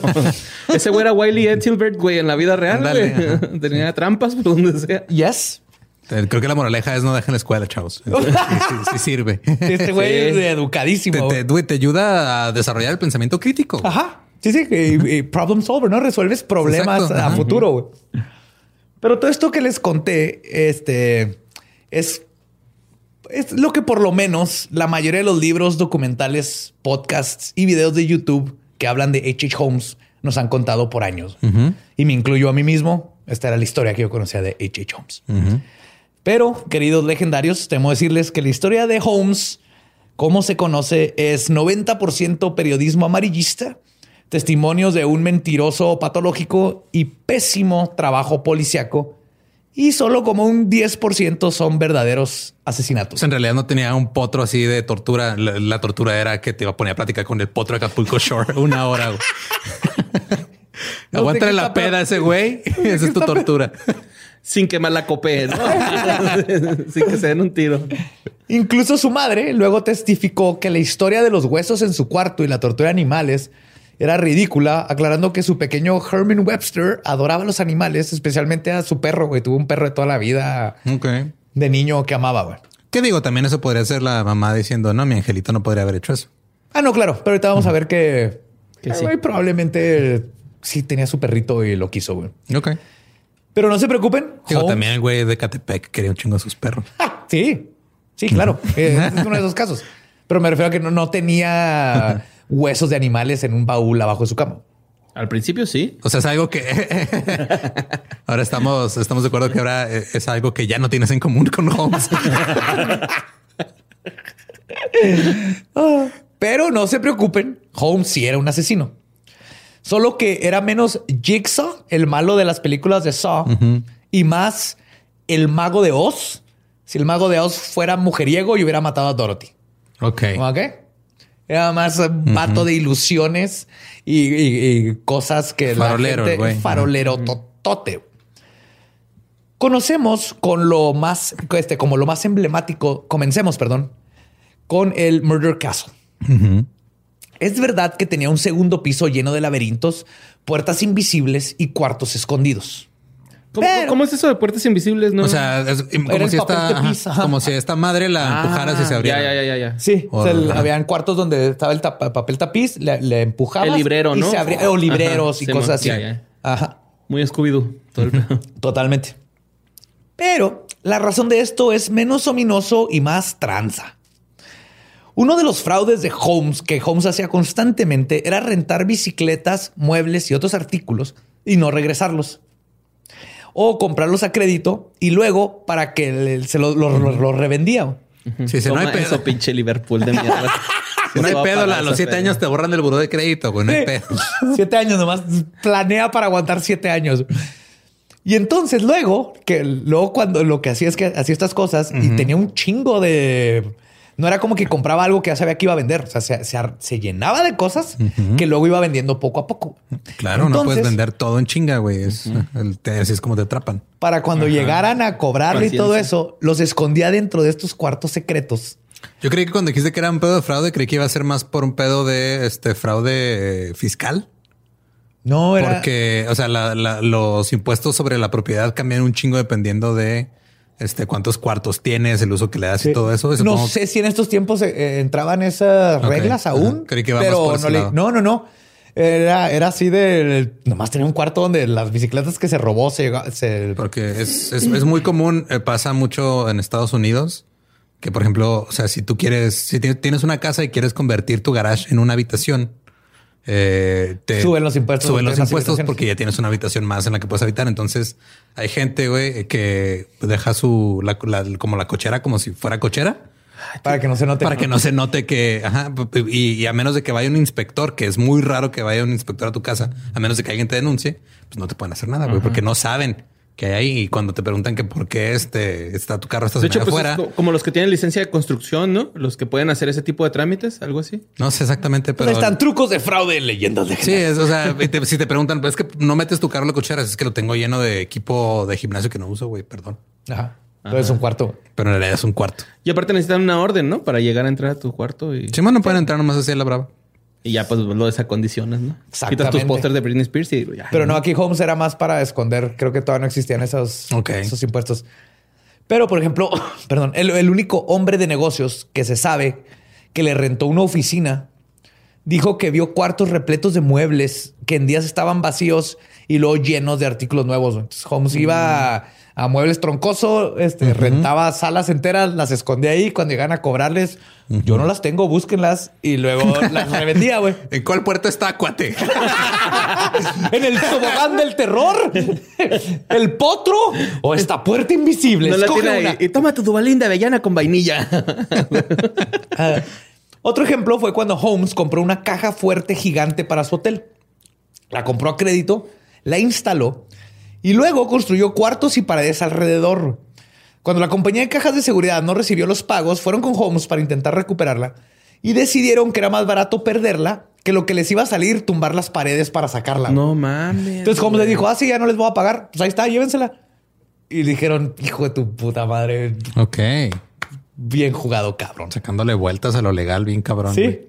Ese güey era Wiley Etzelbert, güey, en la vida real, Ándale, güey. Tenía trampas por donde sea. Yes. Eh, Creo que la moraleja es no dejen la escuela, chavos. Sí, sí- sí sirve. Este güey Sí. es educadísimo. Te, güey. te- ayuda a desarrollar el pensamiento crítico. güey. Ajá. Sí, sí. y- y problem solver, ¿no? Resuelves problemas Exacto. a Ajá. futuro, güey. Pero todo esto que les conté, este, es, es lo que por lo menos la mayoría de los libros, documentales, podcasts y videos de YouTube que hablan de H.H. Holmes nos han contado por años. Y me incluyo a mí mismo. Esta era la historia que yo conocía de H.H. Holmes. Pero, queridos legendarios, temo decirles que la historia de Holmes, como se conoce, es 90% periodismo amarillista, testimonios de un mentiroso patológico y pésimo trabajo policiaco, y solo como un 10% son verdaderos asesinatos. En realidad no tenía un potro así de tortura. La, la tortura era que te iba a poner a platicar con el potro de Acapulco Shore una hora. No Aguántale la peda a ese güey. Esa es tu tortura. Sin quemar la copé, ¿no? Sin que se den un tiro. Incluso su madre luego testificó que la historia de los huesos en su cuarto y la tortura de animales era ridícula, aclarando que su pequeño Herman Webster adoraba a los animales, especialmente a su perro, güey. Tuvo un perro de toda la vida de niño que amaba, güey. ¿Qué digo? También eso podría ser la mamá diciendo, no, mi angelito no podría haber hecho eso. Ah, no, claro. Pero ahorita vamos a ver que, Que eh, sí. güey, probablemente sí tenía su perrito y lo quiso, güey. Ok. Pero no se preocupen. Digo, Holmes- también el güey de Catepec quería un chingo a sus perros. Ah, sí, sí, claro. Eh, es uno de esos casos. Pero me refiero a que no, no tenía huesos de animales en un baúl abajo de su cama. Al principio sí. O sea, es algo que ahora estamos, estamos de acuerdo que ahora eh, es algo que ya no tienes en común con Holmes. Pero no se preocupen, Holmes sí era un asesino. Solo que era menos Jigsaw, el malo de las películas de Saw, y más el mago de Oz. Si el mago de Oz fuera mujeriego y hubiera matado a Dorothy. ok. ¿Ok? Era más eh, vato de ilusiones y, y- y cosas que Farolero, la gente, farolero totote. Conocemos con lo más, este, como lo más emblemático, comencemos, perdón, con el Murder Castle. Es verdad que tenía un segundo piso lleno de laberintos, puertas invisibles y cuartos escondidos. ¿Cómo, Pero- cómo es eso de puertas invisibles? No? O sea, es como si esta, ajá, como si esta madre la empujaras y se Ah, abriera. Ya, ya, ya, ya. Sí, O- o sea, el- ajá. habían cuartos donde estaba el tapa- papel tapiz, le, le empujabas. El librero, y ¿no? se abría- o libreros Ajá, y cosas así. ya, ya. Ajá, Muy Scooby-Doo. Totalmente. Pero la razón de esto es menos ominoso y más tranza. Uno de los fraudes de Holmes que Holmes hacía constantemente era rentar bicicletas, muebles y otros artículos y no regresarlos. O comprarlos a crédito y luego para que se lo, lo- lo- lo revendía. Sí, sí, no hay pedo. eso, pinche Liverpool de mierda. No hay pedo, a los siete feria. años te borran del buró de crédito, güey. No hay pedo. Siete años nomás. Planea para aguantar siete años. Y entonces luego, que luego cuando lo que hacía es que hacía estas cosas y tenía un chingo de... No era como que compraba algo que ya sabía que iba a vender. O sea, se, se se llenaba de cosas que luego iba vendiendo poco a poco. Claro, no puedes vender todo en chinga, güey. Es, el- así es como te atrapan. Para cuando llegaran a cobrarle y todo eso, los escondía dentro de estos cuartos secretos. Yo creí que cuando dijiste que era un pedo de fraude, creí que iba a ser más por un pedo de este fraude eh, fiscal. No era... Porque, o sea, la- la- los impuestos sobre la propiedad cambian un chingo dependiendo de este cuántos cuartos tienes, el uso que le das Sí. y todo eso. No sé si en estos tiempos eh, eh, entraban esas Ok, reglas ajá. aún. Creí que pero no, le- no, no, no. Era, era así de nomás tenía un cuarto donde las bicicletas que se robó se, se- Porque es, es, es muy común, eh, pasa mucho en Estados Unidos, que por ejemplo, o sea, si tú quieres, si ti- tienes una casa y quieres convertir tu garage en una habitación, eh, te Suben los impuestos Suben los impuestos porque ya tienes una habitación más en la que puedes habitar. Entonces hay gente, güey, que deja su, la- la- como la cochera, como si fuera cochera. para que no se note. Para que no se note que, ajá, y, y a menos de que vaya un inspector, que es muy raro que vaya un inspector a tu casa, a menos de que alguien te denuncie, pues no te pueden hacer nada, güey, porque no saben que hay ahí. Y cuando te preguntan que por qué este está tu carro De hecho, estacionado pues, afuera, es co- como los que tienen licencia de construcción, ¿no? Los que pueden hacer ese tipo de trámites, algo así. no sé exactamente, Pues pero están trucos de fraude en leyendas de sí, es, o sea, te- si te preguntan, pues es que no metes tu carro en la cochera, es que lo tengo lleno de equipo de gimnasio que no uso, güey, perdón. Ajá. Entonces un cuarto. Pero en realidad es un cuarto. Y aparte necesitan una orden, ¿no? Para llegar a entrar a tu cuarto y, Sí, no pueden entrar nomás así a la brava. Y ya pues lo desacondicionas, ¿no? Quitas tus pósters de Britney Spears y ya. Pero no, aquí Holmes era más para esconder. Creo que todavía no existían esos, esos impuestos. Pero, por ejemplo, perdón, el, el único hombre de negocios que se sabe que le rentó una oficina dijo que vio cuartos repletos de muebles que en días estaban vacíos y luego llenos de artículos nuevos. Entonces Holmes iba a, muebles troncoso, este, rentaba salas enteras, las escondía ahí. Cuando llegan a cobrarles, yo no las tengo, búsquenlas y luego las revendía, güey. ¿En cuál puerta está, cuate? en el tobogán del terror, el potro o esta puerta invisible. No la Escoge tiene ahí. una. Y toma tu dubalín de avellana con vainilla. Ah, Otro ejemplo fue cuando Holmes compró una caja fuerte gigante para su hotel. La compró a crédito, la instaló y luego construyó cuartos y paredes alrededor. Cuando la compañía de cajas de seguridad no recibió los pagos, fueron con Holmes para intentar recuperarla y decidieron que era más barato perderla que lo que les iba a salir tumbar las paredes para sacarla. no mames. Entonces Holmes le dijo, ah, sí, ya no les voy a pagar. Pues ahí está, llévensela. Y dijeron, hijo de tu puta madre, Ok. bien jugado, cabrón. Sacándole vueltas a lo legal, bien cabrón. Sí.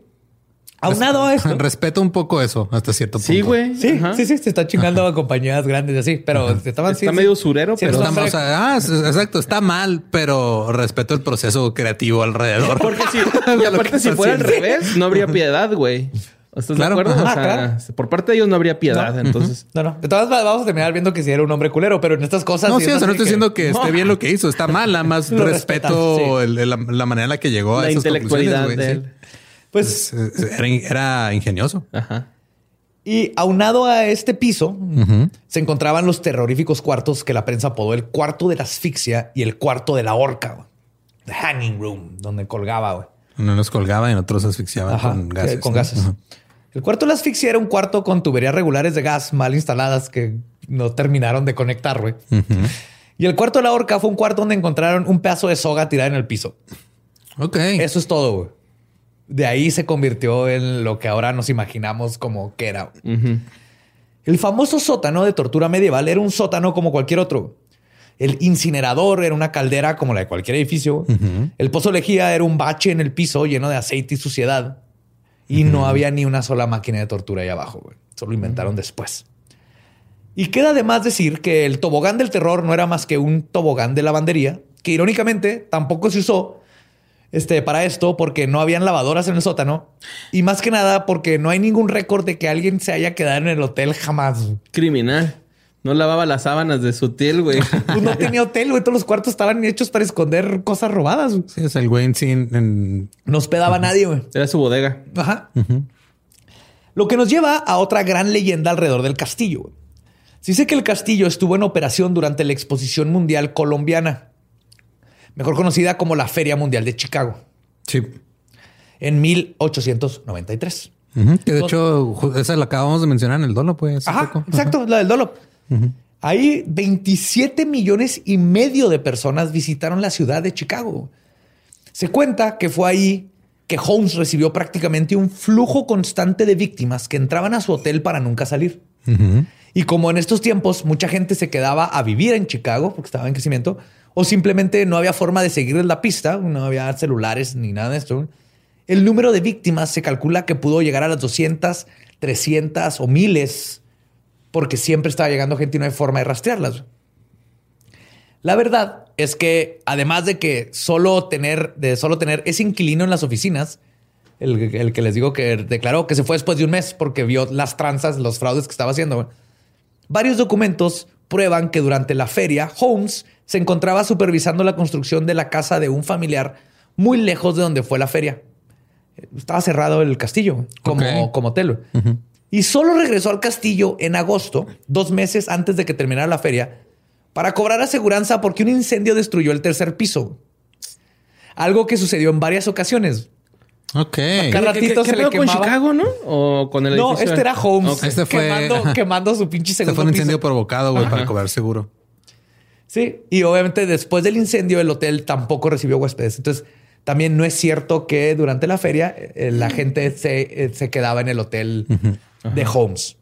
Aunado a esto. Respeto un poco eso hasta cierto punto. Sí, güey. Sí, Ajá. sí, sí, se está chingando a compañías grandes así, pero estaban Está medio usurero, pero Está o sea, ah, exacto, está mal, pero respeto el proceso creativo alrededor. Porque si, De y aparte, que si fuera al revés, no habría piedad, güey. ¿Estás Claro, de acuerdo? ajá. O sea, claro. por parte de ellos no habría piedad. Entonces, No, no. De todas maneras, vamos a terminar viendo que si era un hombre culero, pero en estas cosas. No, sí sí, o sea, no estoy diciendo que esté bien lo que hizo, está mal, nada más respeto respetan, sí. el- el- la, la manera en la que llegó a la esas intelectualidad conclusiones, de güey, él. Pues, sí. Es- Era, era ingenioso. Ajá. y aunado a este piso, se encontraban los terroríficos cuartos que la prensa apodó el cuarto de la asfixia y el cuarto de la horca. güey. The hanging room, donde colgaba, güey. Uno nos colgaba y otros asfixiaban Ajá, con gases. eh, con ¿no? gases. El cuarto de la asfixia era un cuarto con tuberías regulares de gas mal instaladas que no terminaron de conectar, güey. Y el cuarto de la horca fue un cuarto donde encontraron un pedazo de soga tirada en el piso. Ok. Eso es todo, güey. De ahí se convirtió en lo que ahora nos imaginamos como que era. El famoso sótano de tortura medieval era un sótano como cualquier otro. El incinerador era una caldera como la de cualquier edificio. El pozo lejía era un bache en el piso lleno de aceite y suciedad. Y no había ni una sola máquina de tortura ahí abajo. Solo inventaron después. Y queda además decir que el tobogán del terror no era más que un tobogán de lavandería, que irónicamente tampoco se usó este, para esto porque no habían lavadoras en el sótano y más que nada porque no hay ningún récord de que alguien se haya quedado en el hotel jamás. Criminal. No lavaba las sábanas de su hotel, güey. Pues no tenía hotel, güey. Todos los cuartos estaban hechos para esconder cosas robadas. Sí, es el güey sin... No hospedaba a nadie, güey. Era su bodega. Ajá. Lo que nos lleva a otra gran leyenda alrededor del castillo. Güey. Se dice que el castillo estuvo en operación durante la Exposición Mundial Colombiana, mejor conocida como la Feria Mundial de Chicago. Sí. En 1893. Que de hecho, esa la acabamos de mencionar en el Dolo, pues. Ajá, exacto, la del Dolo. Ahí 27 millones y medio de personas visitaron la ciudad de Chicago. Se cuenta que fue ahí que Holmes recibió prácticamente un flujo constante de víctimas que entraban a su hotel para nunca salir. Y como en estos tiempos mucha gente se quedaba a vivir en Chicago porque estaba en crecimiento, o simplemente no había forma de seguirles la pista, no había celulares ni nada de esto, el número de víctimas se calcula que pudo llegar a las 200, 300 o miles, porque siempre estaba llegando gente y no hay forma de rastrearlas. La verdad es que además de que solo tener, de solo tener ese inquilino en las oficinas, el, el, que les digo que declaró que se fue después de un mes porque vio las tranzas, los fraudes que estaba haciendo, Varios documentos prueban que durante la feria, Holmes se encontraba supervisando la construcción de la casa de un familiar muy lejos de donde fue la feria. Estaba cerrado el castillo como, como hotel. Y solo regresó al castillo en agosto, dos meses antes de que terminara la feria, para cobrar aseguranza porque un incendio destruyó el tercer piso. Algo que sucedió en varias ocasiones. Ok. Cada ratito se le quemaba. con Chicago, no? O con el No, este era Holmes. Este fue quemando, quemando su pinche segundo Este fue un incendio piso. provocado, güey, para cobrar seguro. Sí, y obviamente después del incendio el hotel tampoco recibió huéspedes. Entonces, también no es cierto que durante la feria eh, la gente se, eh, se quedaba en el hotel de Holmes.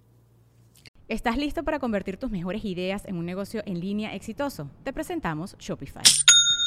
¿Estás listo para convertir tus mejores ideas en un negocio en línea exitoso? Te presentamos Shopify.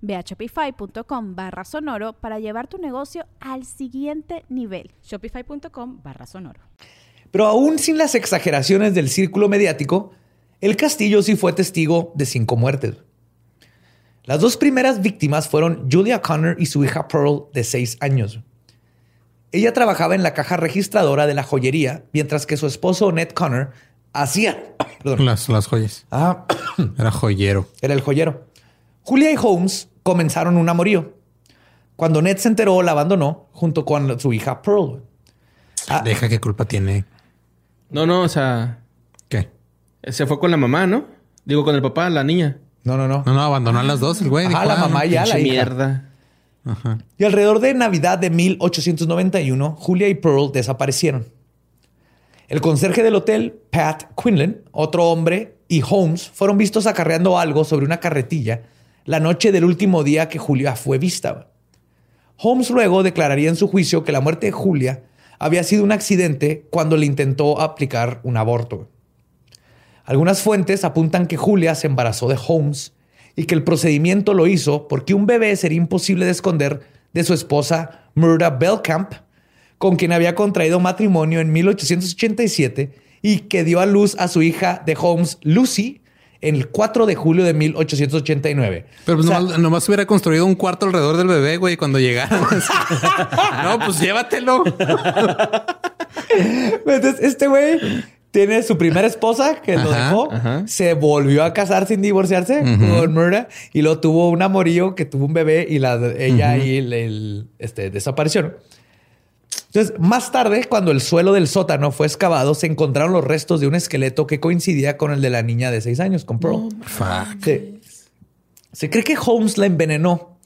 Ve a shopify.com barra sonoro para llevar tu negocio al siguiente nivel. Shopify.com barra sonoro. Pero aún sin las exageraciones del círculo mediático, el castillo sí fue testigo de cinco muertes. Las dos primeras víctimas fueron Julia Connor y su hija Pearl, de seis años. Ella trabajaba en la caja registradora de la joyería, mientras que su esposo Ned Connor hacía... Perdón. Las, las joyas. Ah, Era joyero. era el joyero. Julia y Holmes comenzaron un amorío. Cuando Ned se enteró, la abandonó junto con su hija Pearl. Ah, Deja qué culpa tiene. No, no, o sea, ¿Qué? se fue con la mamá, ¿no? Digo, con el papá, la niña. no, no, no. No, no, abandonó a las dos el güey. Dijo, la "Ah, mamá no". ya, la hija. mierda. Ajá. Y alrededor de Navidad de 1891, Julia y Pearl desaparecieron. El conserje del hotel, Pat Quinlan, otro hombre, y Holmes fueron vistos acarreando algo sobre una carretilla la noche del último día que Julia fue vista. Holmes luego declararía en su juicio que la muerte de Julia había sido un accidente cuando le intentó aplicar un aborto. Algunas fuentes apuntan que Julia se embarazó de Holmes y que el procedimiento lo hizo porque un bebé sería imposible de esconder de su esposa Murda Belcamp, con quien había contraído matrimonio en 1887 y que dio a luz a su hija de Holmes, Lucy, el 4 de julio de 1889. Pero pues O sea, nomás, nomás hubiera construido un cuarto alrededor del bebé, güey, cuando llegaran. no, pues llévatelo. Entonces, este güey tiene su primera esposa que lo dejó, ajá. se volvió a casar sin divorciarse con Murda y luego tuvo un amorío que tuvo un bebé y la, ella y el, el, este, desaparecieron. Entonces, más tarde, cuando el suelo del sótano fue excavado, se encontraron los restos de un esqueleto que coincidía con el de la niña de seis años, con Pearl. Fuck. Sí. Se cree que Holmes la envenenó.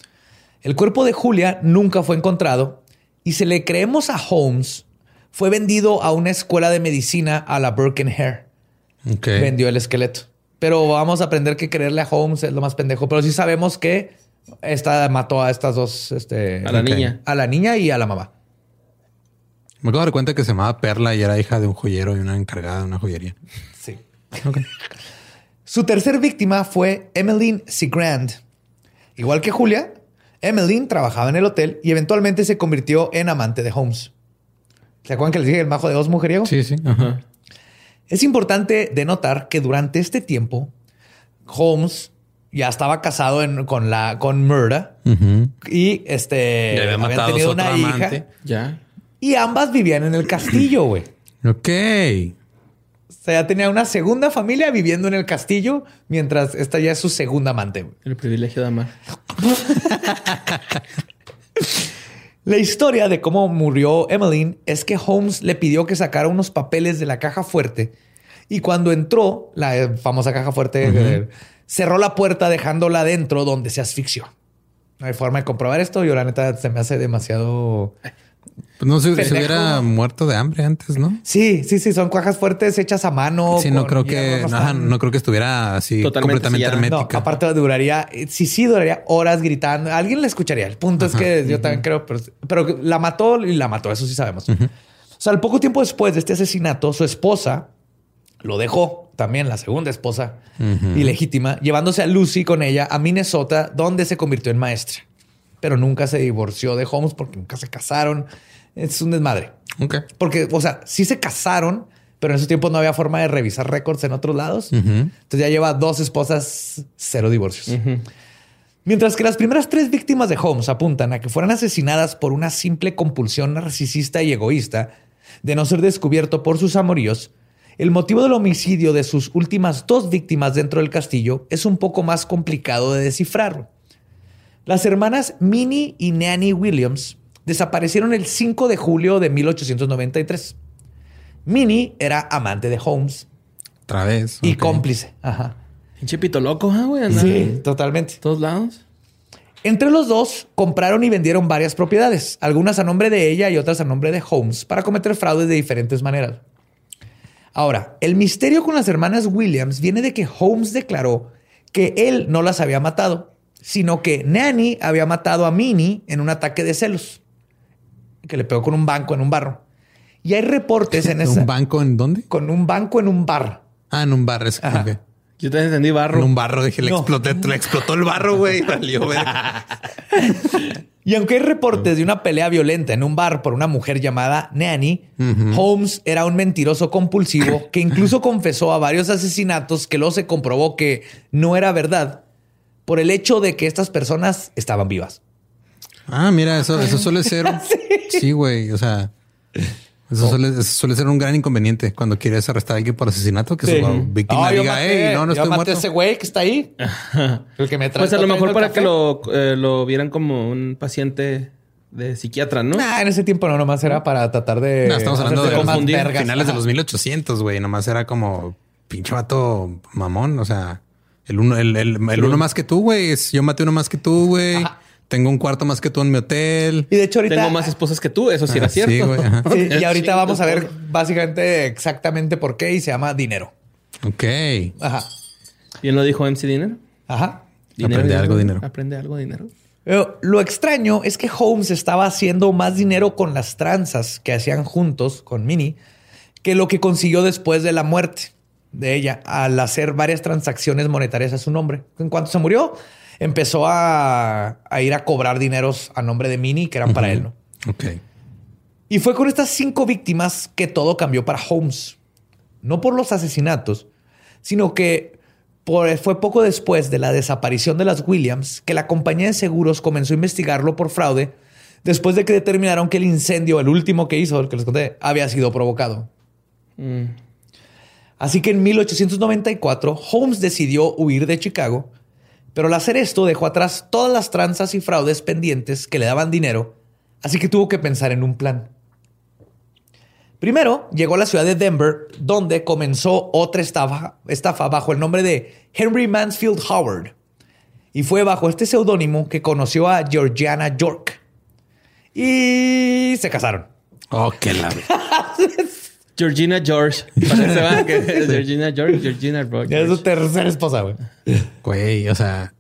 El cuerpo de Julia nunca fue encontrado y si le creemos a Holmes, fue vendido a una escuela de medicina a la Burke and Hare. Ok. Vendió el esqueleto. Pero vamos a aprender que creerle a Holmes es lo más pendejo. Pero sí sabemos que esta mató a estas dos, este, A la niña. a la niña y a la mamá. Me acabo de dar cuenta que se llamaba Perla y era hija de un joyero y una encargada de una joyería. Sí. Ok. Su tercer víctima fue Emmeline Segrand. Igual que Julia, Emmeline trabajaba en el hotel y eventualmente se convirtió en amante de Holmes. ¿Se acuerdan que les dije el majo de dos mujeriegos? Sí, sí. Ajá. Es importante denotar que durante este tiempo, Holmes ya estaba casado en- con la con Murda y este Y había habían matado a su tenido otro una amante. hija Ya. Y ambas vivían en el castillo, güey. Ok. O sea, ya tenía una segunda familia viviendo en el castillo, mientras esta ya es su segunda amante. güey. El privilegio de amar. La historia de cómo murió Emmeline es que Holmes le pidió que sacara unos papeles de la caja fuerte y cuando entró, la famosa caja fuerte, eh, cerró la puerta dejándola dentro donde se asfixió. No hay forma de comprobar esto. Yo la neta se me hace demasiado... Pues no sé, se Pendejo. hubiera muerto de hambre antes, ¿no? Sí, sí, sí, son cajas fuertes hechas a mano. sí, no creo que, no ajá, están- no creo que estuviera así Totalmente completamente sellada. No, hermética. aparte duraría, eh, sí, sí, duraría horas gritando. Alguien la escucharía. El punto es que yo también creo, pero, pero la mató y la mató. Eso sí sabemos. O sea, al poco tiempo después de este asesinato, su esposa lo dejó, también la segunda esposa ilegítima, llevándose a Lucy con ella a Minnesota, donde se convirtió en maestra. Pero nunca se divorció de Holmes porque nunca se casaron. Es un desmadre. Ok. Porque, o sea, sí se casaron, pero en esos tiempos no había forma de revisar récords en otros lados. Entonces ya lleva dos esposas, cero divorcios. Mientras que las primeras tres víctimas de Holmes apuntan a que fueran asesinadas por una simple compulsión narcisista y egoísta de no ser descubierto por sus amoríos, el motivo del homicidio de sus últimas dos víctimas dentro del castillo es un poco más complicado de descifrar. Las hermanas Minnie y Nanny Williams desaparecieron el 5 de julio de 1893. Minnie era amante de Holmes Otra vez. y cómplice. Ajá. Pinche pito loco, ¿ah, güey? Sí, en totalmente. todos lados. Entre los dos compraron y vendieron varias propiedades, algunas a nombre de ella y otras a nombre de Holmes, para cometer fraudes de diferentes maneras. Ahora, el misterio con las hermanas Williams viene de que Holmes declaró que él no las había matado, sino que Nanny había matado a Minnie en un ataque de celos, que le pegó con un banco en un barro. Y hay reportes en esa... ¿Un banco en dónde? con un banco en un bar. Ah, en un bar. Es. Yo te entendí En barro. un barro. Dije, le No. exploté, le explotó el barro, güey. Valió, güey. Y aunque hay reportes de una pelea violenta en un bar por una mujer llamada Nanny, Holmes era un mentiroso compulsivo que incluso confesó a varios asesinatos que luego se comprobó que no era verdad por el hecho de que estas personas estaban vivas. Ah, mira, eso, eso suele ser. sí, güey. O sea, eso suele, eso suele ser un gran inconveniente cuando quieres arrestar a alguien por asesinato, que su víctima yo diga, hey, no, no yo estoy maté muerto. ese güey que está ahí. El que me trae. Pues a lo mejor para que lo, eh, lo vieran como un paciente de psiquiatra, ¿no? Nah, en ese tiempo no, nomás era para tratar de. No, estamos hablando de confundir, vergas. finales de los 1800, güey. Nomás era como pinche vato mamón. O sea, el uno, el, el, el uno más que tú, güey. es Yo maté uno más que tú, güey. Ajá. Tengo un cuarto más que tú en mi hotel. Y de hecho, ahorita. Tengo más esposas que tú, eso sí era Ah, cierto. sí, güey. Sí, y ahorita vamos a ver básicamente exactamente por qué y se llama dinero. Ok. Ajá. Bien lo dijo MC Dinero. Ajá. Aprende algo, dinero. Aprende algo, dinero. Pero lo extraño es que Holmes estaba haciendo más dinero con las tranzas que hacían juntos con Minnie que lo que consiguió después de la muerte de ella al hacer varias transacciones monetarias a su nombre. En cuanto se murió, empezó a, a ir a cobrar dineros a nombre de Minnie que eran para él, ¿no? Ok. Y fue con estas cinco víctimas que todo cambió para Holmes. No por los asesinatos, sino que fue poco después de la desaparición de las Williams que la compañía de seguros comenzó a investigarlo por fraude después de que determinaron que el incendio, el último que hizo, el que les conté, había sido provocado. Mm. Así que en 1894 Holmes decidió huir de Chicago, pero al hacer esto dejó atrás todas las tranzas y fraudes pendientes que le daban dinero, así que tuvo que pensar en un plan. Primero llegó a la ciudad de Denver, donde comenzó otra estafa, estafa bajo el nombre de Henry Mansfield Howard. Y fue bajo este seudónimo que conoció a Georgiana York. Y se casaron. Oh, qué la Georgina George. Georgina George, Georgina Es su tercera esposa, güey. Güey, o sea,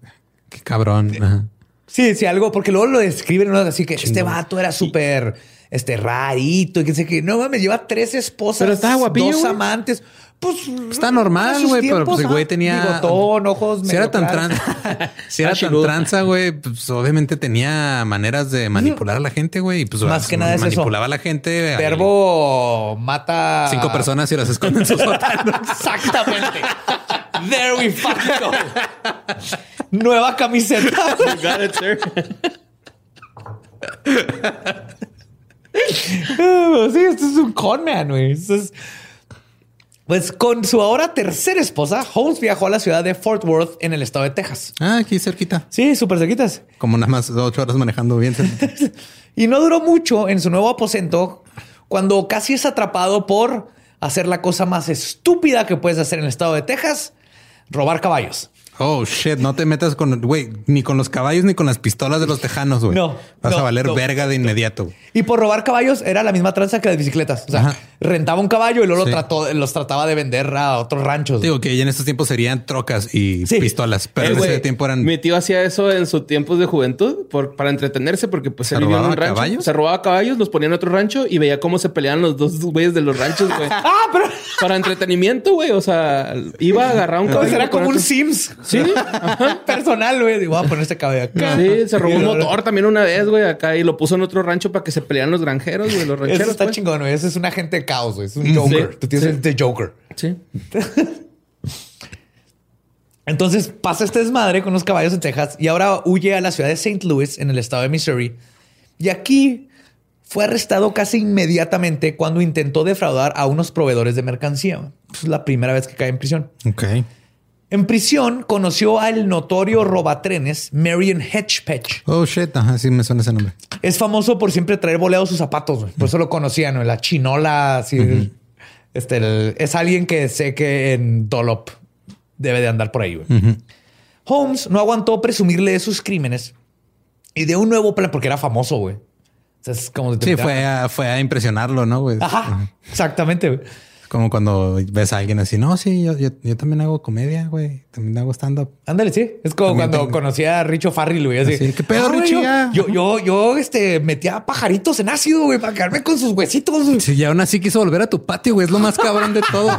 qué cabrón. Sí, sí, algo, porque luego lo describen, ¿no? Así que este vato era súper este rarito y que sé que no mames, lleva tres esposas, pero estaba guapillo, dos amantes. Pues está normal, güey, pero pues el güey tenía bigotón, ojos, si era tan tranza, si era tan tranza, güey, pues obviamente tenía maneras de manipular a la gente, güey, y pues más que nada manipulaba a la gente. Verbo mata cinco personas y las esconde en sus Exactamente. There we fucking go. Nueva camiseta. You got it, sir. sí, esto es un conman, güey. Pues con su ahora tercera esposa, Holmes viajó a la ciudad de Fort Worth en el estado de Texas. Ah, aquí cerquita. Sí, súper cerquitas. Como nada más ocho horas manejando bien. y no duró mucho en su nuevo aposento cuando casi es atrapado por hacer la cosa más estúpida que puedes hacer en el estado de Texas, robar caballos. Oh, shit, no te metas con, güey, ni con los caballos ni con las pistolas de los tejanos, güey. No. Vas a valer verga de inmediato. Y por robar caballos era la misma tranza que las bicicletas. O sea, rentaba un caballo y luego los trataba de vender a otros ranchos. Digo que ya en estos tiempos serían trocas y pistolas, pero en ese tiempo eran. Mi tío hacía eso en sus tiempos de juventud por, para entretenerse, porque pues se robaba un rancho. Caballos? Se robaba caballos, los ponía en otro rancho y veía cómo se peleaban los dos güeyes de los ranchos, güey. ah, pero para entretenimiento, güey. O sea, iba a agarrar un caballo. Era como un Sims. Sí. Personal, güey. Digo, voy a poner este caballo acá. Sí, se robó un motor también una vez, güey, acá y lo puso en otro rancho para que se pelearan los granjeros, güey, los rancheros. Eso está pues. chingón, güey. Ese es un agente de caos, güey. Es un Joker. Tú tienes este Joker. Sí. Entonces pasa este desmadre con los caballos en Texas y ahora huye a la ciudad de St. Louis, en el estado de Missouri. Y aquí fue arrestado casi inmediatamente cuando intentó defraudar a unos proveedores de mercancía. Es la primera vez que cae en prisión. Ok. En prisión conoció al notorio robatrenes Marion Hedgepatch. Oh shit, ajá, sí me suena ese nombre. Es famoso por siempre traer boleados sus zapatos, por eso lo conocían, ¿no? La chinola, así. este, es alguien que sé que en Dolop debe de andar por ahí. Holmes no aguantó presumirle de sus crímenes y de un nuevo plan, porque era famoso, güey. es como sí, fue a, fue a impresionarlo, ¿no? Güey? Ajá, exactamente. Güey. Como cuando ves a alguien así, no, sí, yo, yo, también hago comedia, güey. También hago stand-up. Ándale, sí. Es como cuando conocí a Richo Farrell, güey. Así, ¿qué pedo, ah, Yo, yo, yo, este, metía pajaritos en ácido, güey, para quedarme con sus huesitos. Sí, y aún así quiso volver a tu patio, güey. Es lo más cabrón de todo.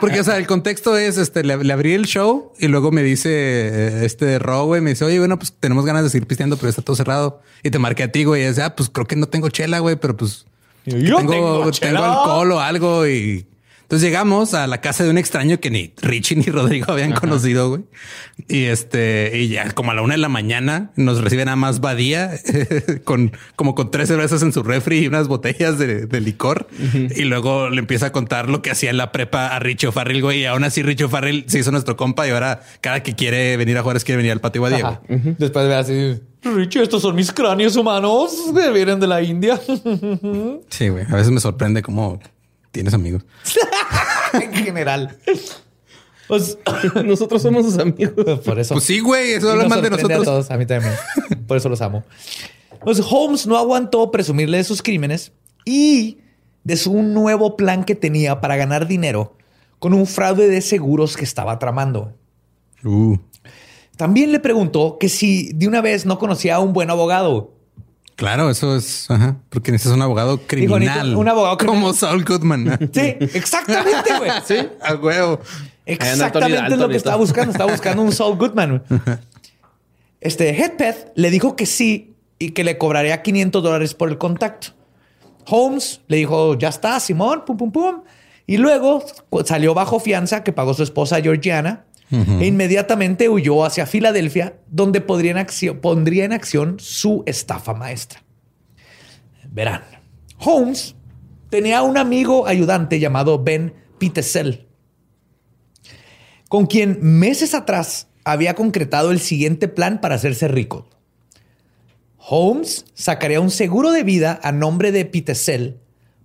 Porque, o sea, el contexto es, este, le, abrí el show y luego me dice, eh, este, Ro, güey, me dice, oye, bueno, pues tenemos ganas de seguir pisteando, pero está todo cerrado. Y te marqué a ti, güey. Y dice, ah, pues creo que no tengo chela, güey, pero pues... Yo tengo, tengo alcohol o algo y entonces llegamos a la casa de un extraño que ni Richie ni Rodrigo habían conocido, güey. Y este, y ya como a la una de la mañana nos recibe nada más Badía con como con tres cervezas en su refri y unas botellas de, licor. Y luego le empieza a contar lo que hacía en la prepa a Richie Farrell, güey. Y aún así Richie Farrell se hizo nuestro compa y ahora cada que quiere venir a Juárez quiere venir al patio Badía. Después ve así. Richie, estos son mis cráneos humanos que vienen de la India. sí, güey. A veces me sorprende cómo tienes amigos. en general. Pues, nosotros somos sus amigos. Por eso. Pues sí, güey. Eso habla mal de nosotros. A, todos, a mí también. Por eso los amo. Pues Holmes no aguantó presumirle de sus crímenes y de su nuevo plan que tenía para ganar dinero con un fraude de seguros que estaba tramando. Uh. También le preguntó que si de una vez no conocía a un buen abogado. Claro, eso es, ajá, porque necesitas un abogado criminal. un abogado criminal. Como Saul Goodman. Sí, exactamente, güey. Sí, a huevo. Exactamente lo que estaba buscando. Estaba buscando un Saul Goodman. Este Headpeth le dijo que sí y que le cobraría 500 dólares por el contacto. Holmes le dijo, ya está, Simón, pum, pum, pum. Y luego salió bajo fianza que pagó su esposa Georgiana e inmediatamente huyó hacia Filadelfia, donde podría en acción, pondría en acción su estafa maestra. Verán, Holmes tenía un amigo ayudante llamado Ben Pitesel, con quien meses atrás había concretado el siguiente plan para hacerse rico. Holmes sacaría un seguro de vida a nombre de Pitesel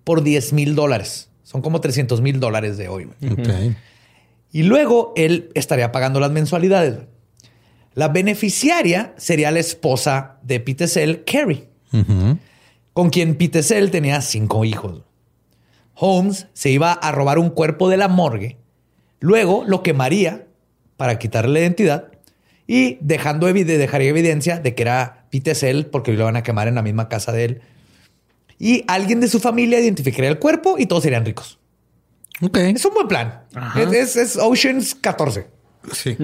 por 10 mil dólares. Son como 300 mil dólares de hoy. Y luego él estaría pagando las mensualidades. La beneficiaria sería la esposa de Pitesel, Carrie, con quien Pitesel tenía cinco hijos. Holmes se iba a robar un cuerpo de la morgue, luego lo quemaría para quitarle la identidad y dejando dejaría evidencia de que era Pitesel porque lo van a quemar en la misma casa de él y alguien de su familia identificaría el cuerpo y todos serían ricos. Es un buen plan. Es, es, Oceans 14. Sí.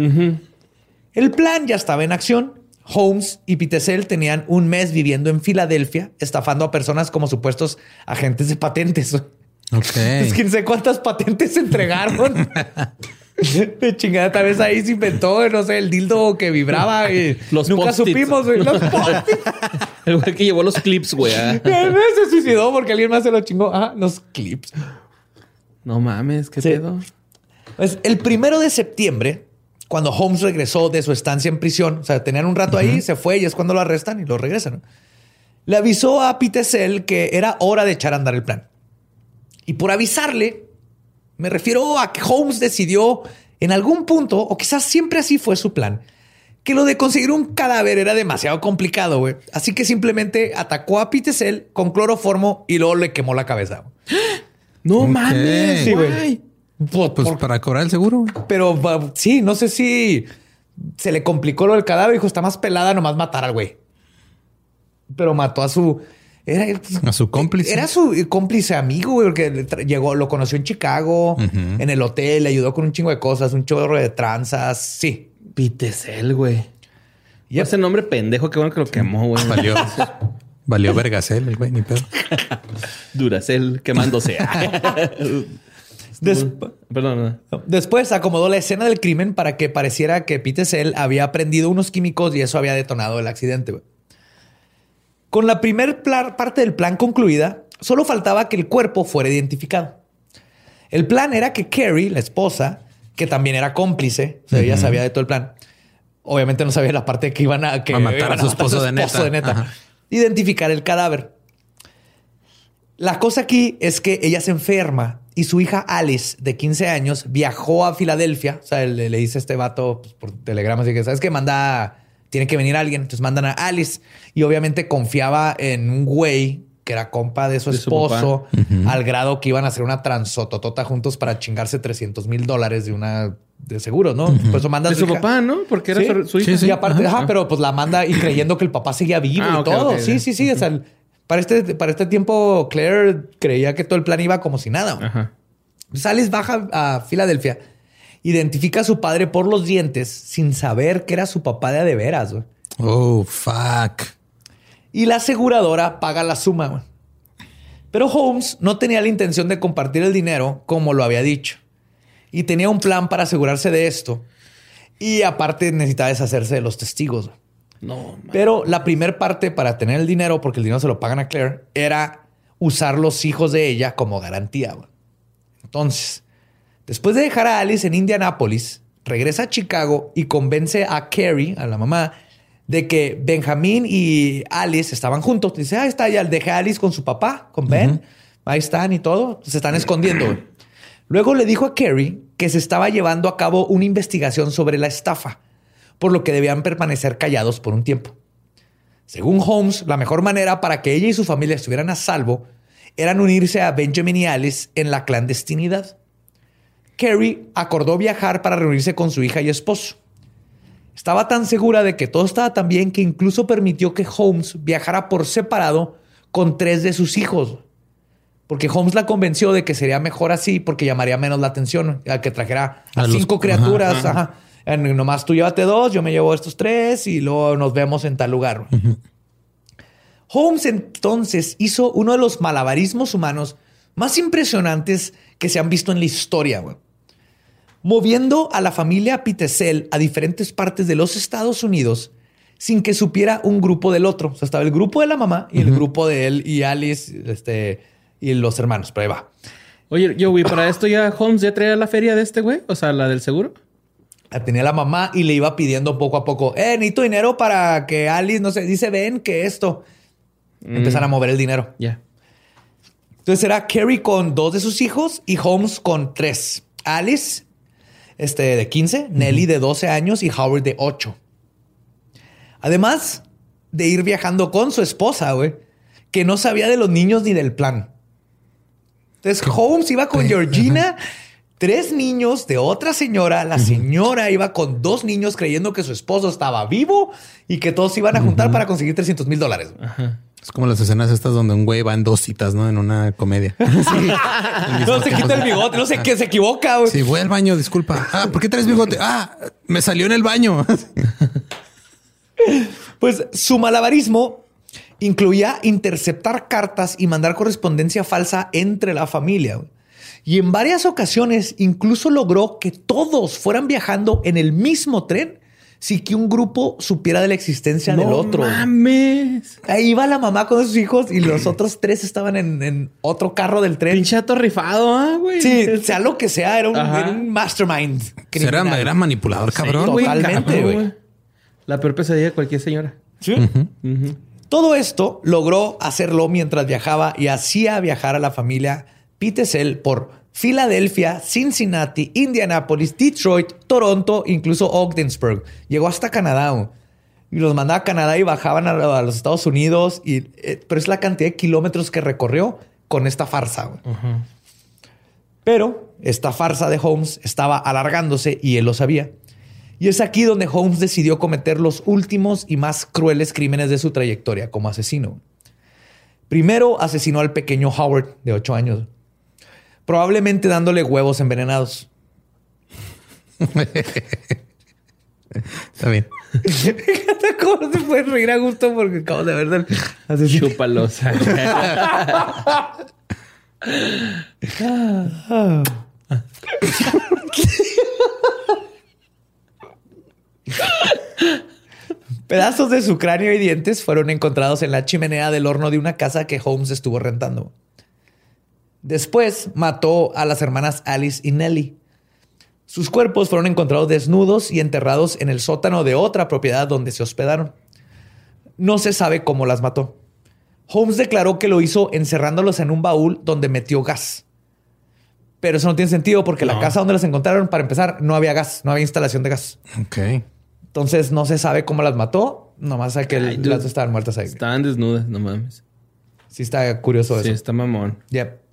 El plan ya estaba en acción. Holmes y Pitesel tenían un mes viviendo en Filadelfia, estafando a personas como supuestos agentes de patentes. Ok. Es que no sé cuántas patentes se entregaron. De chingada, tal vez ahí se inventó, no sé, el dildo que vibraba y Los nunca supimos, güey. Los. El güey que llevó los clips, güey. ah. se suicidó porque alguien más se lo chingó. Ah, los clips. No mames, qué Sí. pedo. Pues el primero de septiembre, cuando Holmes regresó de su estancia en prisión, o sea, tenían un rato ahí, se fue y es cuando lo arrestan y lo regresan. ¿no? Le avisó a Pitesel que era hora de echar a andar el plan. Y por avisarle, me refiero a que Holmes decidió en algún punto, o quizás siempre así fue su plan, que lo de conseguir un cadáver era demasiado complicado, güey. Así que simplemente atacó a Pitesel con cloroformo y luego le quemó la cabeza. No Ok. mames, Sí, güey. Pues por- para cobrar el seguro. güey. pero sí, no sé si se le complicó lo del cadáver. Dijo, está más pelada nomás matar al güey. Pero mató a su... Era, A su cómplice. Era su cómplice amigo, güey, porque llegó, lo conoció en Chicago, en el hotel, le ayudó con un chingo de cosas, un chorro de tranzas. Sí. Pitesel, güey. Yep. Ese nombre pendejo, qué bueno que lo quemó, güey. Valió. Valió vergasel el güey, ni pedo. Duracel quemándose. Des- Perdón. no. Después acomodó la escena del crimen para que pareciera que Pitesel había prendido unos químicos y eso había detonado el accidente. Con la primer parte del plan concluida, solo faltaba que el cuerpo fuera identificado. El plan era que Carrie, la esposa, que también era cómplice, o sea, ella sabía de todo el plan. Obviamente no sabía la parte que iban a, que A matar a su esposo de neta. Ajá. Identificar el cadáver. La cosa aquí es que ella se enferma y su hija Alice, de 15 años, viajó a Filadelfia. O sea, le, le dice a este vato pues, por telegrama, así que, ¿sabes qué? Manda, tiene que venir alguien. Entonces mandan a Alice y obviamente confiaba en un güey que era compa de su De su esposo, al grado que iban a hacer una transototota juntos para chingarse 300 mil dólares de una de seguro, ¿no? Por eso manda a De su papá, ¿no? Porque era Sí. su. Sí, sí. Y aparte, Ajá. ajá, pero pues la manda y creyendo que el papá seguía vivo Ah, y todo. sí, sí, sí. O sea, el- para este, para este tiempo, Claire creía que todo el plan iba como si nada. Ajá. Alice baja a Filadelfia, identifica a su padre por los dientes sin saber que era su papá de a de veras. Oh, fuck. Y la aseguradora paga la suma. Pero Holmes no tenía la intención de compartir el dinero como lo había dicho. Y tenía un plan para asegurarse de esto. Y aparte necesitaba deshacerse de los testigos. No, man. Pero la primer parte para tener el dinero, porque el dinero se lo pagan a Claire, era usar los hijos de ella como garantía. Entonces, después de dejar a Alice en Indianápolis, regresa a Chicago y convence a Carrie, a la mamá, de que Benjamín y Alice estaban juntos. Dice, ahí está, ya dejé a Alice con su papá, con Ben. Ahí están y todo. Se están escondiendo. Luego le dijo a Carrie que se estaba llevando a cabo una investigación sobre la estafa, por lo que debían permanecer callados por un tiempo. Según Holmes, la mejor manera para que ella y su familia estuvieran a salvo eran unirse a Benjamin y Alice en la clandestinidad. Carrie acordó viajar para reunirse con su hija y esposo. Estaba tan segura de que todo estaba tan bien que incluso permitió que Holmes viajara por separado con tres de sus hijos. Porque Holmes la convenció de que sería mejor así porque llamaría menos la atención a que trajera a, cinco ajá, criaturas. ajá. ajá. En- nomás tú llévate dos, yo me llevo estos tres y luego nos vemos en tal lugar. Holmes entonces hizo uno de los malabarismos humanos más impresionantes que se han visto en la historia. güey. Moviendo a la familia Pitesel a diferentes partes de los Estados Unidos sin que supiera un grupo del otro. O sea, estaba el grupo de la mamá y el grupo de él y Alice este, y los hermanos. Pero ahí va. Oye, yo, güey, para esto ya Holmes ya traía la feria de este güey, o sea, la del seguro. La tenía la mamá y le iba pidiendo poco a poco, eh, necesito dinero para que Alice, no sé, dice, ven que esto. Empiezan a mover el dinero. Ya. Entonces era Carrie con dos de sus hijos y Holmes con tres. Alice, este, de 15, Nelly de 12 años y Howard de 8. Además de ir viajando con su esposa, güey, que no sabía de los niños ni del plan. Entonces Holmes iba con Georgina, tres niños de otra señora. La señora iba con dos niños creyendo que su esposo estaba vivo y que todos iban a juntar para conseguir 300 mil dólares. Es como las escenas estas donde un güey va en dos citas, ¿no? En una comedia. no se quita el bigote, no sé qué se equivoca. Güey. Sí, voy al baño, disculpa. Ah, ¿por qué traes bigote? Ah, me salió en el baño. Pues su malabarismo incluía interceptar cartas y mandar correspondencia falsa entre la familia. Y en varias ocasiones incluso logró que todos fueran viajando en el mismo tren sin que un grupo supiera de la existencia del otro. mames! Ahí iba la mamá con sus hijos y los otros tres estaban en, otro carro del tren. Pinchato rifado, ¿ah, güey? Sí, sea lo que sea, era un, mastermind. Era, era, manipulador, cabrón. totalmente, güey. La peor pesadilla de cualquier señora. Sí. Todo esto logró hacerlo mientras viajaba y hacía viajar a la familia Pitesel por Filadelfia, Cincinnati, Indianapolis, Detroit, Toronto, incluso Ogdensburg. Llegó hasta Canadá. Y los mandaba a Canadá y bajaban a, los Estados Unidos. Y, eh, pero es la cantidad de kilómetros que recorrió con esta farsa. Pero esta farsa de Holmes estaba alargándose y él lo sabía. Y es aquí donde Holmes decidió cometer los últimos y más crueles crímenes de su trayectoria como asesino. Primero asesinó al pequeño Howard, de 8 años, probablemente dándole huevos envenenados. Está bien. ¿Cómo se puede reír a gusto? Porque acabo de ver asesino. Chúpalosa. Pedazos de su cráneo y dientes fueron encontrados en la chimenea del horno de una casa que Holmes estuvo rentando. Después mató a las hermanas Alice y Nellie. Sus cuerpos fueron encontrados desnudos y enterrados en el sótano de otra propiedad donde se hospedaron. No se sabe cómo las mató. Holmes declaró que lo hizo encerrándolos en un baúl donde metió gas. Pero eso no tiene sentido porque la casa donde las encontraron, para empezar, no había gas, no había instalación de gas. Ok. Entonces no se sabe cómo las mató. Nomás sabe que las estaban muertas ahí. Estaban desnudas, no mames. Sí, está curioso eso. Sí, está mamón. Yep.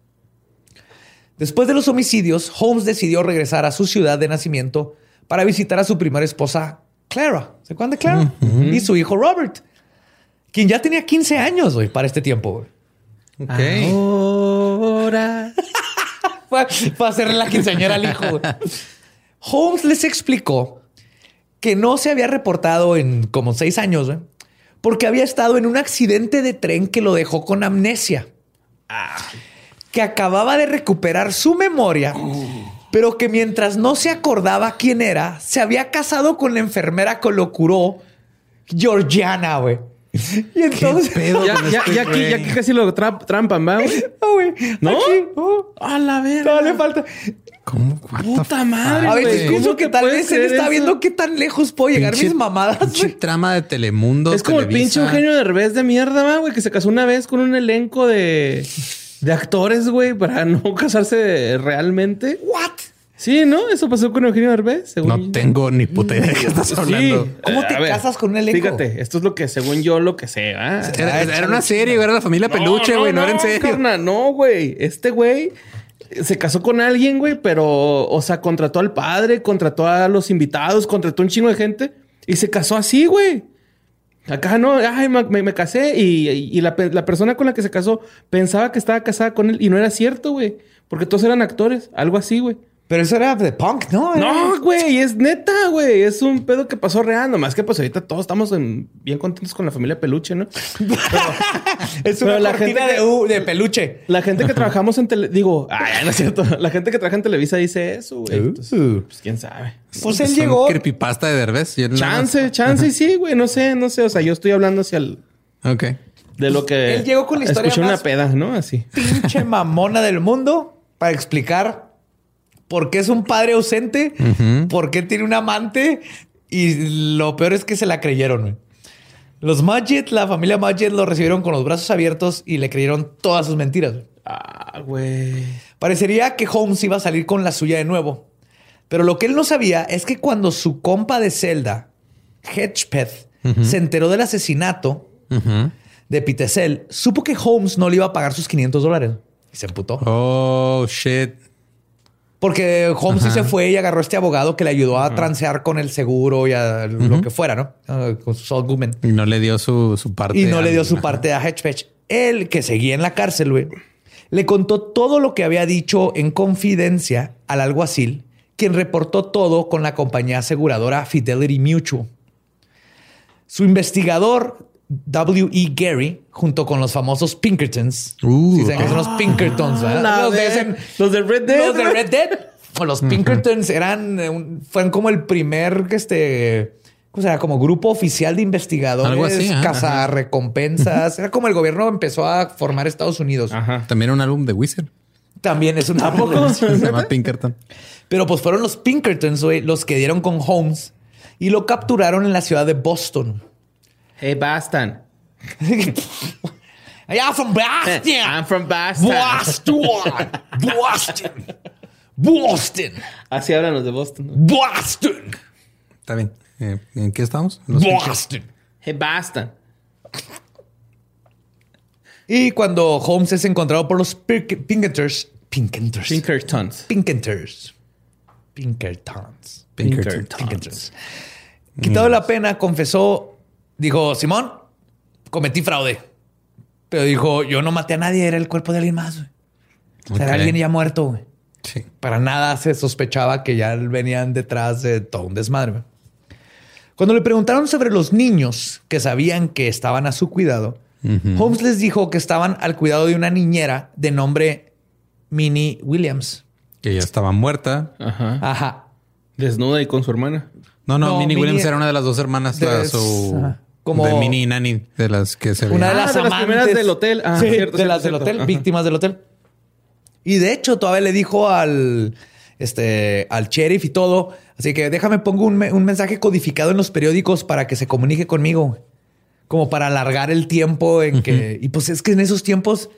Después de los homicidios, Holmes decidió regresar a su ciudad de nacimiento para visitar a su primera esposa, Clara. ¿Se acuerdan de Clara? Y su hijo Robert, quien ya tenía 15 años hoy para este tiempo. Ok. Ahora. Para hacerle la quinceañera al hijo. Holmes les explicó que no se había reportado en como seis años, porque había estado en un accidente de tren que lo dejó con amnesia. Que acababa de recuperar su memoria, pero que mientras no se acordaba quién era, se había casado con la enfermera que lo curó, Georgiana, güey. Y entonces. ya, ya, aquí, ya aquí casi lo trampan, ¿va, güey? ¿No? A la verga. No le falta. ¿Cómo? Puta madre. A ver, ¿cómo que tal vez él está viendo qué tan lejos puedo llegar mis mamadas. Pinche trama de Telemundo. Es como el pinche Eugenio de revés de mierda, güey, que se casó una vez con un elenco de, de actores, güey, para no casarse realmente. ¿What? Sí, ¿no? Eso pasó con Eugenio Derbez. no tengo ni puta idea de qué estás hablando. ¿Cómo te casas con un elenco? Fíjate, esto es lo que, según yo, lo que sé. Era, una serie, era la familia peluche, güey. No, era en serio. no, güey. Este güey se casó con alguien, güey, pero, o sea, contrató al padre, contrató a los invitados, contrató un chingo de gente y se casó así, güey. Acá no, ay, me, casé y, la, la, persona con la que se casó pensaba que estaba casada con él y no era cierto, güey, porque todos eran actores, algo así, güey. Pero eso era de punk, ¿no? No, güey, es neta, güey. Es un pedo que pasó real. Nomás que pues ahorita todos estamos bien contentos con la familia peluche, ¿no? es una la gente de, peluche. La gente que trabajamos en tele... Digo, ay, no es cierto. La gente que trabaja en Televisa dice eso, güey. Uh. pues quién sabe. Pues él llegó... creepypasta de Derbez. Chance, chance, sí, güey. No sé, no sé. O sea, yo estoy hablando hacia el... Ok. De lo que... Él llegó con la historia Escuché una peda, ¿no? Así. Pinche mamona del mundo para explicar por qué es un padre ausente, por qué tiene un amante y lo peor es que se la creyeron. Los Majid, la familia Majid lo recibieron con los brazos abiertos y le creyeron todas sus mentiras. Ah, güey. Parecería que Holmes iba a salir con la suya de nuevo. Pero lo que él no sabía es que cuando su compa de celda, Hedgepeth, se enteró del asesinato de Pitesel, supo que Holmes no le iba a pagar sus 500 dólares. Y se emputó. Oh, shit. Porque Holmes se fue y agarró a este abogado que le ayudó a transear con el seguro y a lo que fuera, ¿no? Ah, con. Y no le dio su, parte. Y no le dio su parte a Hedgepatch. Él, que seguía en la cárcel, güey, le contó todo lo que había dicho en confidencia al alguacil, quien reportó todo con la compañía aseguradora Fidelity Mutual. Su investigador W.E. Gary, junto con los famosos Pinkertons. Uh, son los Pinkertons, los, de, los, de, Red Dead. Los de Red Dead. los Pinkertons eran, eh, fueron como el primer, este, o sea, como grupo oficial de investigadores, Algo así, recompensas. Era como el gobierno empezó a formar Estados Unidos. También un álbum de Wizard. También es un álbum. Se llama Pinkerton. Pero pues fueron los Pinkertons, los que dieron con Holmes y lo capturaron en la ciudad de Boston. Hey, Boston. I'm from Boston. I'm from Boston. Boston. Boston. Boston. Así hablan los de Boston. Boston. Está bien. Eh, ¿En qué estamos? Boston. Hey, Boston. Y cuando Holmes es encontrado por los Pinkertons. Pinkertons. Pinkertons. Pinkertons. Pinkertons. Pinkertons. Quitado la pena, confesó Dijo, Simón, cometí fraude. Pero dijo, yo no maté a nadie, era el cuerpo de alguien más. Era alguien ya muerto. Sí. Para nada se sospechaba que ya venían detrás de todo un desmadre. Cuando le preguntaron sobre los niños que sabían que estaban a su cuidado, Holmes les dijo que estaban al cuidado de una niñera de nombre Minnie Williams. Que ya estaba muerta. Ajá. Ajá. Desnuda y con su hermana. No, no, Minnie, Williams era una de las dos hermanas de su como de mini Nani, de las que se Una de las, ah, primeras del hotel. Ah, cierto, de las del hotel, víctimas del hotel. Y de hecho, todavía le dijo al, este, al sheriff y todo. Así que déjame pongo un, mensaje codificado en los periódicos para que se comunique conmigo. Como para alargar el tiempo en que... Y pues es que en esos tiempos...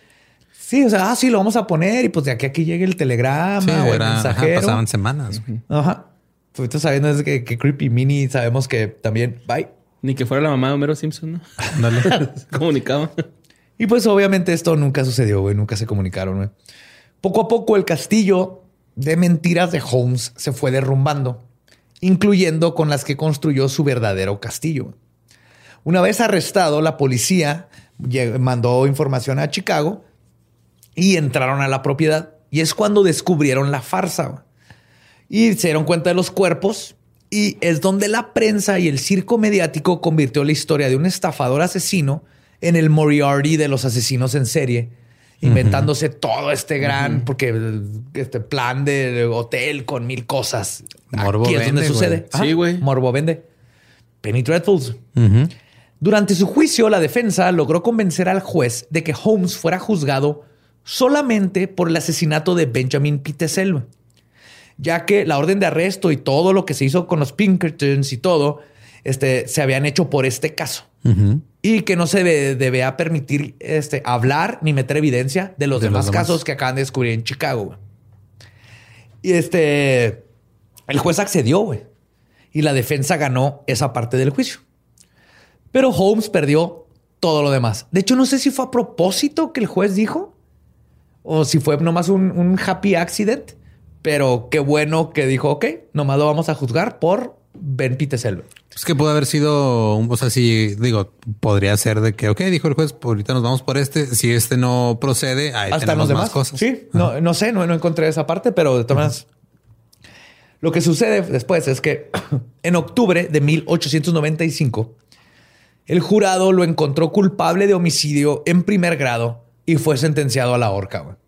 Sí, o sea, ah, sí, lo vamos a poner y pues de aquí a aquí llegue el telegrama o el mensajero. pasaban semanas. Ajá. Pues sabiendo es que, que Creepy Mini sabemos que también... Bye. Ni que fuera la mamá de Homero Simpson, ¿no? Dale. Comunicaba. Y pues obviamente esto nunca sucedió, güey. Nunca se comunicaron, güey. Poco a poco el castillo de mentiras de Holmes se fue derrumbando, incluyendo con las que construyó su verdadero castillo. Una vez arrestado, la policía mandó información a Chicago y entraron a la propiedad. Y es cuando descubrieron la farsa. Y se dieron cuenta de los cuerpos y es donde la prensa y el circo mediático convirtió la historia de un estafador asesino en el Moriarty de los asesinos en serie, inventándose todo este gran, porque este plan de hotel con mil cosas. Morbo Aquí es donde sucede. Sí, güey. Morbo vende. Penny Dreadfuls. Durante su juicio, la defensa logró convencer al juez de que Holmes fuera juzgado solamente por el asesinato de Benjamin Pitesel ya que la orden de arresto y todo lo que se hizo con los Pinkertons y todo, este, se habían hecho por este caso. Y que no se debe, permitir este, hablar ni meter evidencia de los demás casos que acaban de descubrir en Chicago. Y este, el juez accedió, güey. Y la defensa ganó esa parte del juicio. Pero Holmes perdió todo lo demás. De hecho, no sé si fue a propósito que el juez dijo o si fue nomás un, un happy accident pero qué bueno que dijo, ok, nomás lo vamos a juzgar por Ben Pitesel. Es que pudo haber sido, o sea, si digo, podría ser de que, ok, dijo el juez, ahorita nos vamos por este. Si este no procede, ahí Hasta tenemos los demás. más cosas. Sí, no, no sé, no, no encontré esa parte, pero de todas maneras, Lo que sucede después es que en octubre de 1895, el jurado lo encontró culpable de homicidio en primer grado y fue sentenciado a la horca.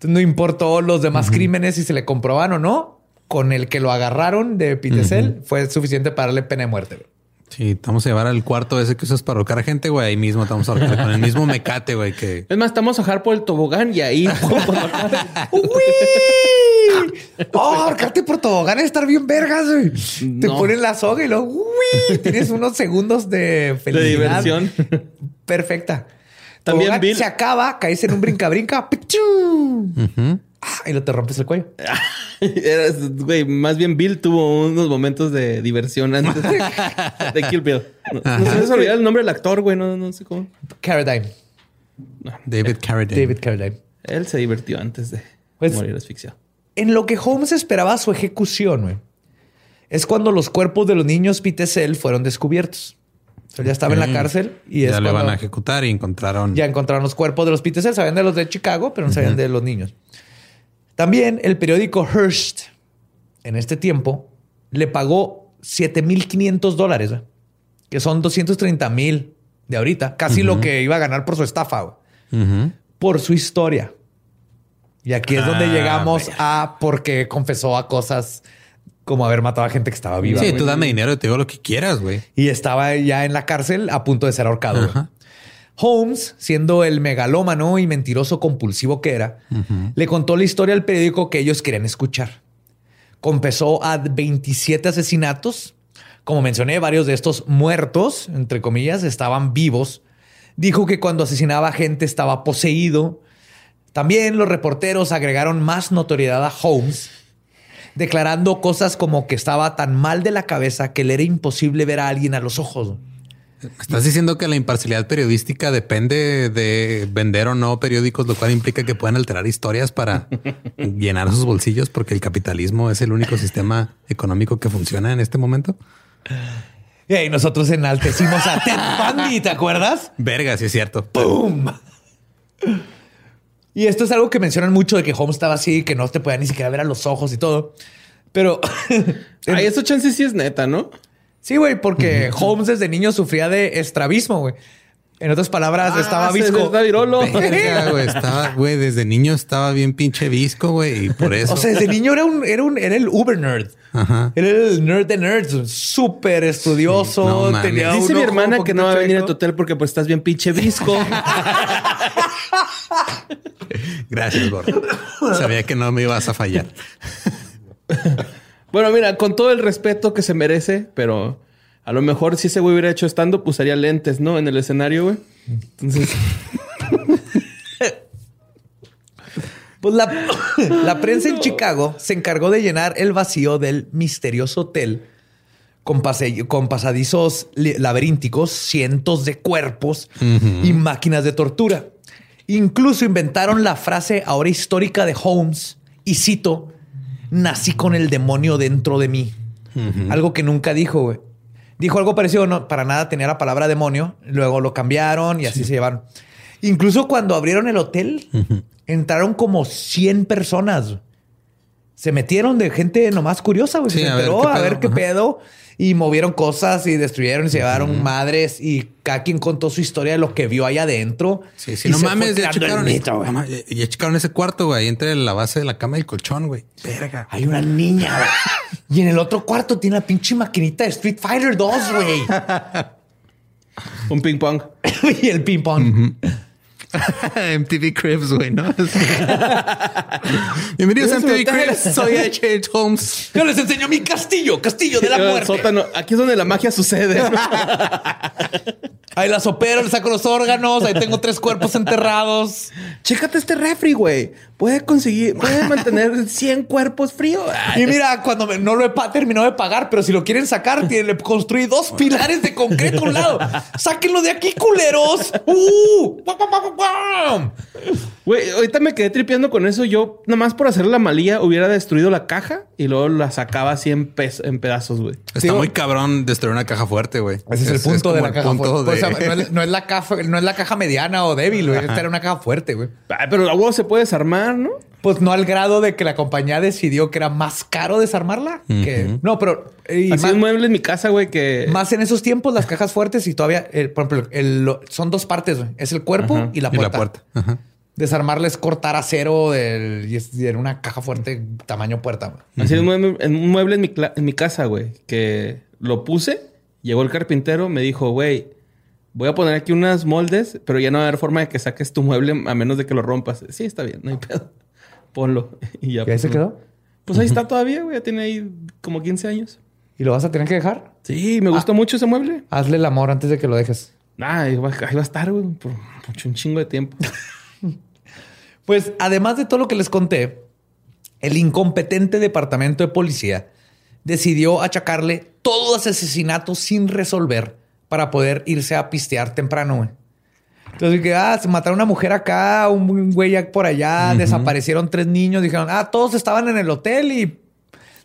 Entonces no importó los demás crímenes si se le comprobaban o no, con el que lo agarraron de Pitesel fue suficiente para darle pena de muerte. güey. Sí, te vamos a llevar al cuarto ese que usas para ahorcar a gente, güey. Ahí mismo te vamos a ahorcar con el mismo mecate, güey, que... Es más, estamos a bajar por el tobogán y ahí. ¡Uy! ¡Oh, ahorcarte por tobogán es estar bien vergas, güey! Te ponen la soga y luego ¡uy! Tienes unos segundos de de felicidad. diversión. Perfecta. También Bill- se acaba, caes en un brinca-brinca. Ah, y lo te rompes el cuello. Güey, más bien Bill tuvo unos momentos de diversión antes de, de Kill Bill. No, no se me olvidar el nombre del actor, güey. No, no sé cómo. Carradine. David Carradine. David Carradine. Él se divirtió antes de Pues- morir asfixiado. En lo que Holmes esperaba su ejecución, güey, es cuando los cuerpos de los niños Pitesel fueron descubiertos. Sea, ya estaba en la cárcel y es ya le van a ejecutar y encontraron... ya encontraron los cuerpos de los Pitesel. Sabían de los de Chicago, pero no sabían de los niños. También el periódico Hearst, en este tiempo, le pagó 7.500 dólares, güey, que son 230 mil de ahorita, casi lo que iba a ganar por su estafa, por su historia. Y aquí es donde Ah, llegamos a porque confesó a cosas como haber matado a gente que estaba viva. Sí, tú dame dinero y te digo lo que quieras, güey. Y estaba ya en la cárcel a punto de ser ahorcado. Holmes, siendo el megalómano y mentiroso compulsivo que era, le contó la historia al periódico que ellos querían escuchar. Confesó a 27 asesinatos. Como mencioné, varios de estos muertos, entre comillas, estaban vivos. Dijo que cuando asesinaba gente estaba poseído. También los reporteros agregaron más notoriedad a Holmes, declarando cosas como que estaba tan mal de la cabeza que le era imposible ver a alguien a los ojos. Estás diciendo que la imparcialidad periodística depende de vender o no periódicos, lo cual implica que pueden alterar historias para llenar sus bolsillos porque el capitalismo es el único sistema económico que funciona en este momento. Y ahí nosotros enaltecimos a Ted Bundy, ¿te acuerdas? Verga, sí es cierto. ¡Pum! Y esto es algo que mencionan mucho de que Holmes estaba así, que no te podía ni siquiera ver a los ojos y todo. Pero Ay, eso chance sí es neta, ¿no? sí, güey, porque Holmes desde niño sufría de estrabismo, güey. En otras palabras, Ah, estaba se visco. está virolo. Güey. Estaba, güey, desde niño estaba bien pinche visco, güey. Y por eso. O sea, desde niño era un, era un, era el uber nerd. Ajá. Era el nerd de nerds, súper estudioso. Sí, no mames. tenía Dice un mi hermana que no va a venir a tu hotel porque pues estás bien pinche visco. Gracias, gordo. Sabía que no me ibas a fallar. bueno, mira, con todo el respeto que se merece, pero a lo mejor si ese güey hubiera hecho stand-up, usaría lentes, ¿no? En el escenario, güey. Entonces, Pues la, la prensa en Chicago se encargó de llenar el vacío del misterioso hotel con, pase- con pasadizos laberínticos, cientos de cuerpos y máquinas de tortura. Incluso inventaron la frase ahora histórica de Holmes, y cito, nací con el demonio dentro de mí. Algo que nunca dijo, güey. Dijo algo parecido, no, para nada tenía la palabra demonio, luego lo cambiaron y así se llevaron. Incluso cuando abrieron el hotel, entraron como 100 personas. Se metieron de gente nomás curiosa, güey. Sí, se a ver enteró qué a ver qué pedo. Y movieron cosas y destruyeron y se llevaron madres. Y cada quien contó su historia de lo que vio allá adentro. Sí, sí, Y no mames, ya checaron, mito, güey. no mames, ya checaron ese cuarto, güey, entre la base de la cama y el colchón, güey. Verga. Hay una niña, güey. Y en el otro cuarto tiene la pinche maquinita de Street Fighter 2, güey. un ping pong. y el ping pong. MTV Cribs, güey, ¿no? Bienvenidos a MTV. Cribs. Soy H.H. Holmes. Yo les enseño mi castillo, castillo de la muerte. sótano. Aquí es donde la magia sucede. Ahí las opero, le saco los órganos, ahí tengo tres cuerpos enterrados. Chécate este refri, güey. Puede conseguir, puede mantener 100 cuerpos fríos. Y mira, cuando me- no lo he pa- terminado de pagar, pero si lo quieren sacar, tiene- le construí dos pilares de concreto a un lado. Sáquenlo de aquí, culeros. ¡Uh! Güey, ahorita me quedé tripeando con eso. Yo, nomás por hacer la malía, hubiera destruido la caja y luego la sacaba así en, pez- en pedazos, güey. Está muy cabrón destruir una caja fuerte, güey. Ese es, el punto de la caja punto fuerte. de- O sea, no, es, no es la caja, no es la caja mediana o débil, güey. Esta era una caja fuerte, güey. Pero la huevo se puede desarmar, ¿no? Pues no al grado de que la compañía decidió que era más caro desarmarla. que, no, pero... y Así más, un mueble en mi casa, güey, que... más en esos tiempos, las cajas fuertes y todavía, eh, por ejemplo, el- lo- son dos partes. güey. Es el cuerpo Ajá. y la Y puerta. la puerta. Ajá. Desarmarla es cortar acero del, y es y en una caja fuerte tamaño puerta. güey. Así un mueble, en un mueble en mi, en mi casa, güey, que lo puse, llegó el carpintero, me dijo, güey, voy a poner aquí unas moldes, pero ya no va a haber forma de que saques tu mueble a menos de que lo rompas. Sí, está bien, no hay pedo. Ponlo. Y ya. ¿Y ahí se pues, quedó? Pues ahí está todavía, güey, ya tiene ahí como 15 años. ¿Y lo vas a tener que dejar? Sí, me gustó mucho ese mueble. Hazle el amor antes de que lo dejes. Ah, ahí va, ahí va a estar, güey, por mucho, un chingo de tiempo. Pues además de todo lo que les conté, el incompetente departamento de policía decidió achacarle todos los asesinatos sin resolver para poder irse a pistear temprano. güey. Entonces, que ah, se mataron una mujer acá, un güey por allá, desaparecieron tres niños, dijeron, ah, todos estaban en el hotel y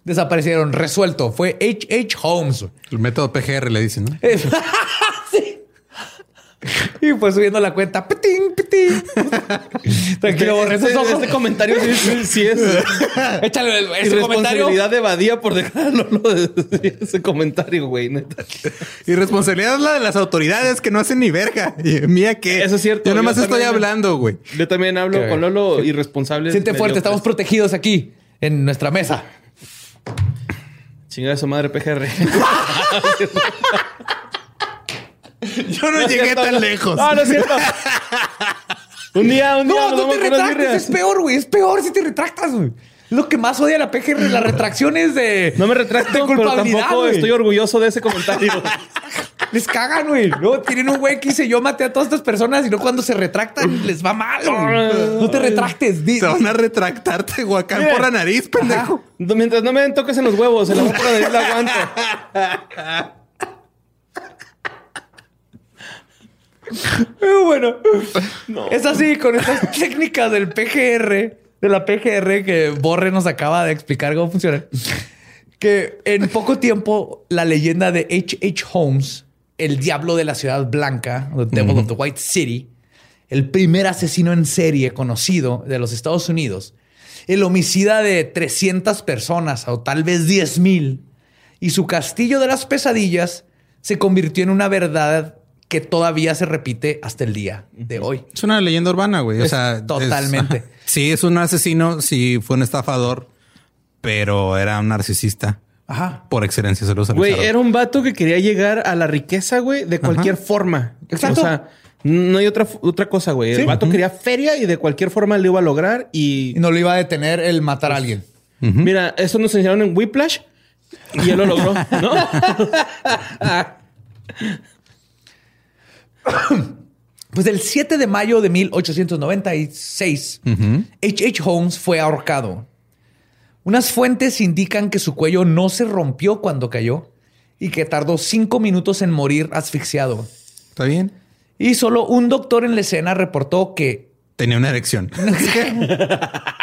desaparecieron. Resuelto. Fue H.H. Holmes. güey. El método PGR le dicen, ¿no? Y fue subiendo la cuenta. Pitín, pitín. Tranquilo, borré esos Este- ojos. Este comentario sí, sí- sí es... Échale ese comentario. Irresponsabilidad de Badía por dejarlo lo de ese comentario, güey. neta. Y responsabilidad es la de las autoridades que no hacen ni verga. Y mía que Eso es cierto. Yo nada más Yo estoy también- hablando, güey. Yo también hablo Ok. con Lolo irresponsable. Siente fuerte, estamos protegidos aquí en nuestra mesa. Chingada su madre PGR. Yo no, es llegué cierto, tan no. lejos. No, no es cierto. un día, un día. No, no te retractes, es peor, güey. Es peor si te retractas, güey. Lo que más odia la PGR, las retracciones de. No me retracto, de pero culpabilidad, tampoco güey. estoy orgulloso de ese comentario. Les cagan, güey. No, tienen un güey que dice yo maté a todas estas personas y no cuando se retractan les va mal. No te retractes. Di- Te van a retractarte, guacán, Mira. por la nariz, pendejo. Mientras no me den toques en los huevos, en la boca de la aguanto. Pero bueno, es así con estas técnicas del PGR, de la PGR que Borre nos acaba de explicar cómo funciona. Que en poco tiempo la leyenda de H.H. Holmes, el diablo de la ciudad blanca, the devil of the white city, el primer asesino en serie conocido de los Estados Unidos, el homicida de 300 personas o tal vez 10 mil, y su castillo de las pesadillas se convirtió en una verdad que todavía se repite hasta el día de hoy. Es una leyenda urbana, güey. O sea, es- totalmente. sí, es un asesino, sí fue un estafador, pero era un narcisista. Ajá. Por excelencia, se lo Güey, era un vato que quería llegar a la riqueza, güey, de cualquier forma. Exacto. O sea, no hay otra, otra cosa, güey. El Sí. vato quería feria y de cualquier forma lo iba a lograr. Y Y no lo iba a detener el matar a alguien. mira, eso nos enseñaron en Whiplash y él lo logró, ¿no? Pues el 7 de mayo de 1896, H.H. Holmes fue ahorcado. Unas fuentes indican que su cuello no se rompió cuando cayó y que tardó cinco minutos en morir asfixiado. ¿Está bien? Y solo un doctor en la escena reportó que Tenía una erección.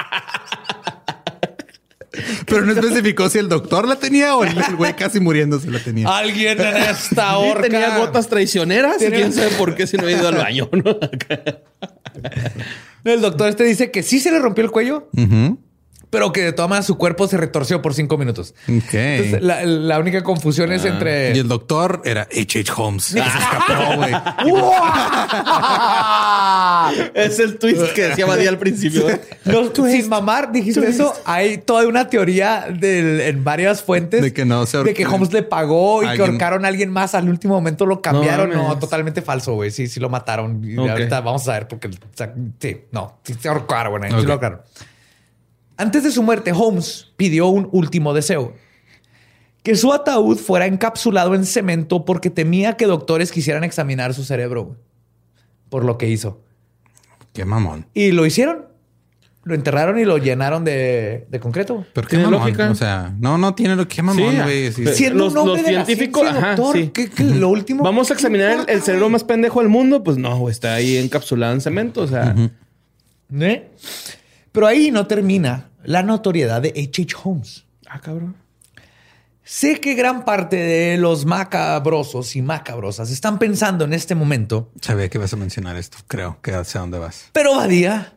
Pero no especificó si el doctor la tenía o el güey casi muriéndose la tenía. alguien en esta horca tenía gotas traicioneras y Tenía- quién sabe por qué si no he ido al baño, ¿no? El doctor este dice que sí se le rompió el cuello, Ujú. Pero que de todas maneras su cuerpo se retorció por cinco minutos. Ok. Entonces, la, la única confusión es entre Y el doctor era H.H. Holmes. Se escapó, güey. es el twist que decía Badía al principio. ¿eh? No, sin mamar, dijiste eso. Hay toda una teoría del- en varias fuentes De que no se de que Holmes le pagó y que Alguien- ahorcaron a alguien más. Al último momento lo cambiaron. No No, totalmente falso, güey. Sí, sí lo mataron. Y Ok. ahorita vamos a ver porque o sea, sí, no, sí se ahorcaron, güey. Sí Ok. lo ahorcaron. Antes de su muerte, Holmes pidió un último deseo. Que su ataúd fuera encapsulado en cemento porque temía que doctores quisieran examinar su cerebro. Por lo que hizo. Qué mamón. Y lo hicieron. Lo enterraron y lo llenaron de, de concreto. Pero qué mamón. lógica. O sea, no, no tiene lo que mamón, Sí, güey. Sí, pero- sí. Siendo los- un hombre los de la científicos, ciencia, ajá, doctor, sí. ¿qué- qué- lo último. Vamos a ¿qué examinar el, importa, el cerebro más pendejo del mundo. Pues no, está ahí encapsulado en cemento. O sea, ¿Eh? Pero ahí no termina la notoriedad de H.H. Holmes. ah, cabrón. Sé que gran parte de los macabrosos y macabrosas están pensando en este momento, Sabía que ibas a mencionar esto. Creo que sé a dónde vas. pero Badía,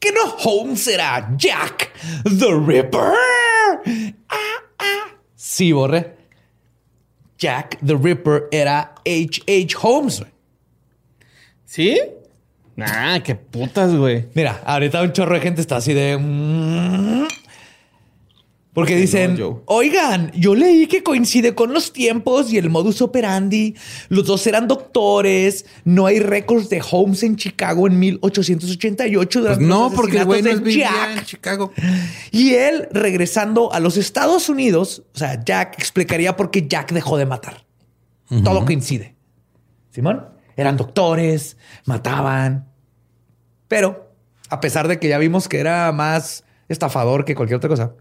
que no Holmes era Jack the Ripper. Ah, ah. Sí, borre. Jack the Ripper era H.H. Holmes. ¿Sí? Ah, qué putas, güey. Mira, ahorita un chorro de gente está así de. mm. Porque dicen, no, oigan, yo leí que coincide con los tiempos y el modus operandi. Los dos eran doctores. No hay récords de Holmes en Chicago en 1888. Pues no, porque el güey no vivía Jack. en Chicago. Y él, regresando a los Estados Unidos, o sea, Jack explicaría por qué Jack dejó de matar. Todo coincide. Simón, eran doctores, mataban. Pero, a pesar de que ya vimos que era más estafador que cualquier otra cosa,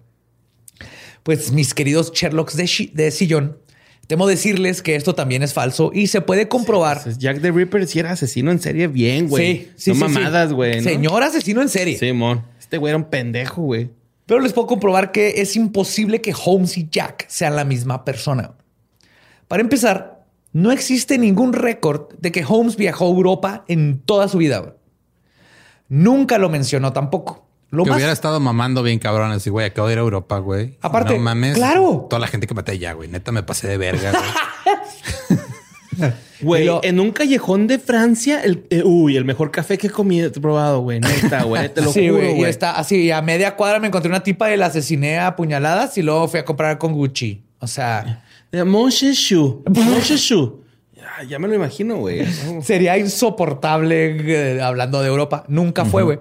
pues mis queridos Sherlocks de, sillón, temo decirles que esto también es falso y se puede comprobar. Entonces, Jack the Ripper sí era asesino en serie bien, güey. Sí, sí, no sí, mamadas, sí. güey. ¿no? Señor asesino en serie. Simón. Este güey era un pendejo, güey. Pero les puedo comprobar que es imposible que Holmes y Jack sean la misma persona. Para empezar, no existe ningún récord de que Holmes viajó a Europa en toda su vida. güey. Nunca lo mencionó tampoco. Lo que más hubiera estado mamando bien cabrón así, güey. Acabo de ir a Europa, güey. Aparte, no mames. claro. Toda la gente que maté allá, güey. Neta me pasé de verga, güey. Güey, Y lo- en un callejón de Francia, el, eh, uy, el mejor café que he comido, he probado, güey. Neta, güey. Te lo Sí, juro, güey. Y güey. está así, a media cuadra me encontré una tipa y la asesiné a puñaladas y luego fui a comprar con Gucci. O sea, De Mon Cheshu. Mon Cheshu. Ya, ya me lo imagino, güey. sería insoportable eh, hablando de Europa. Nunca fue, güey.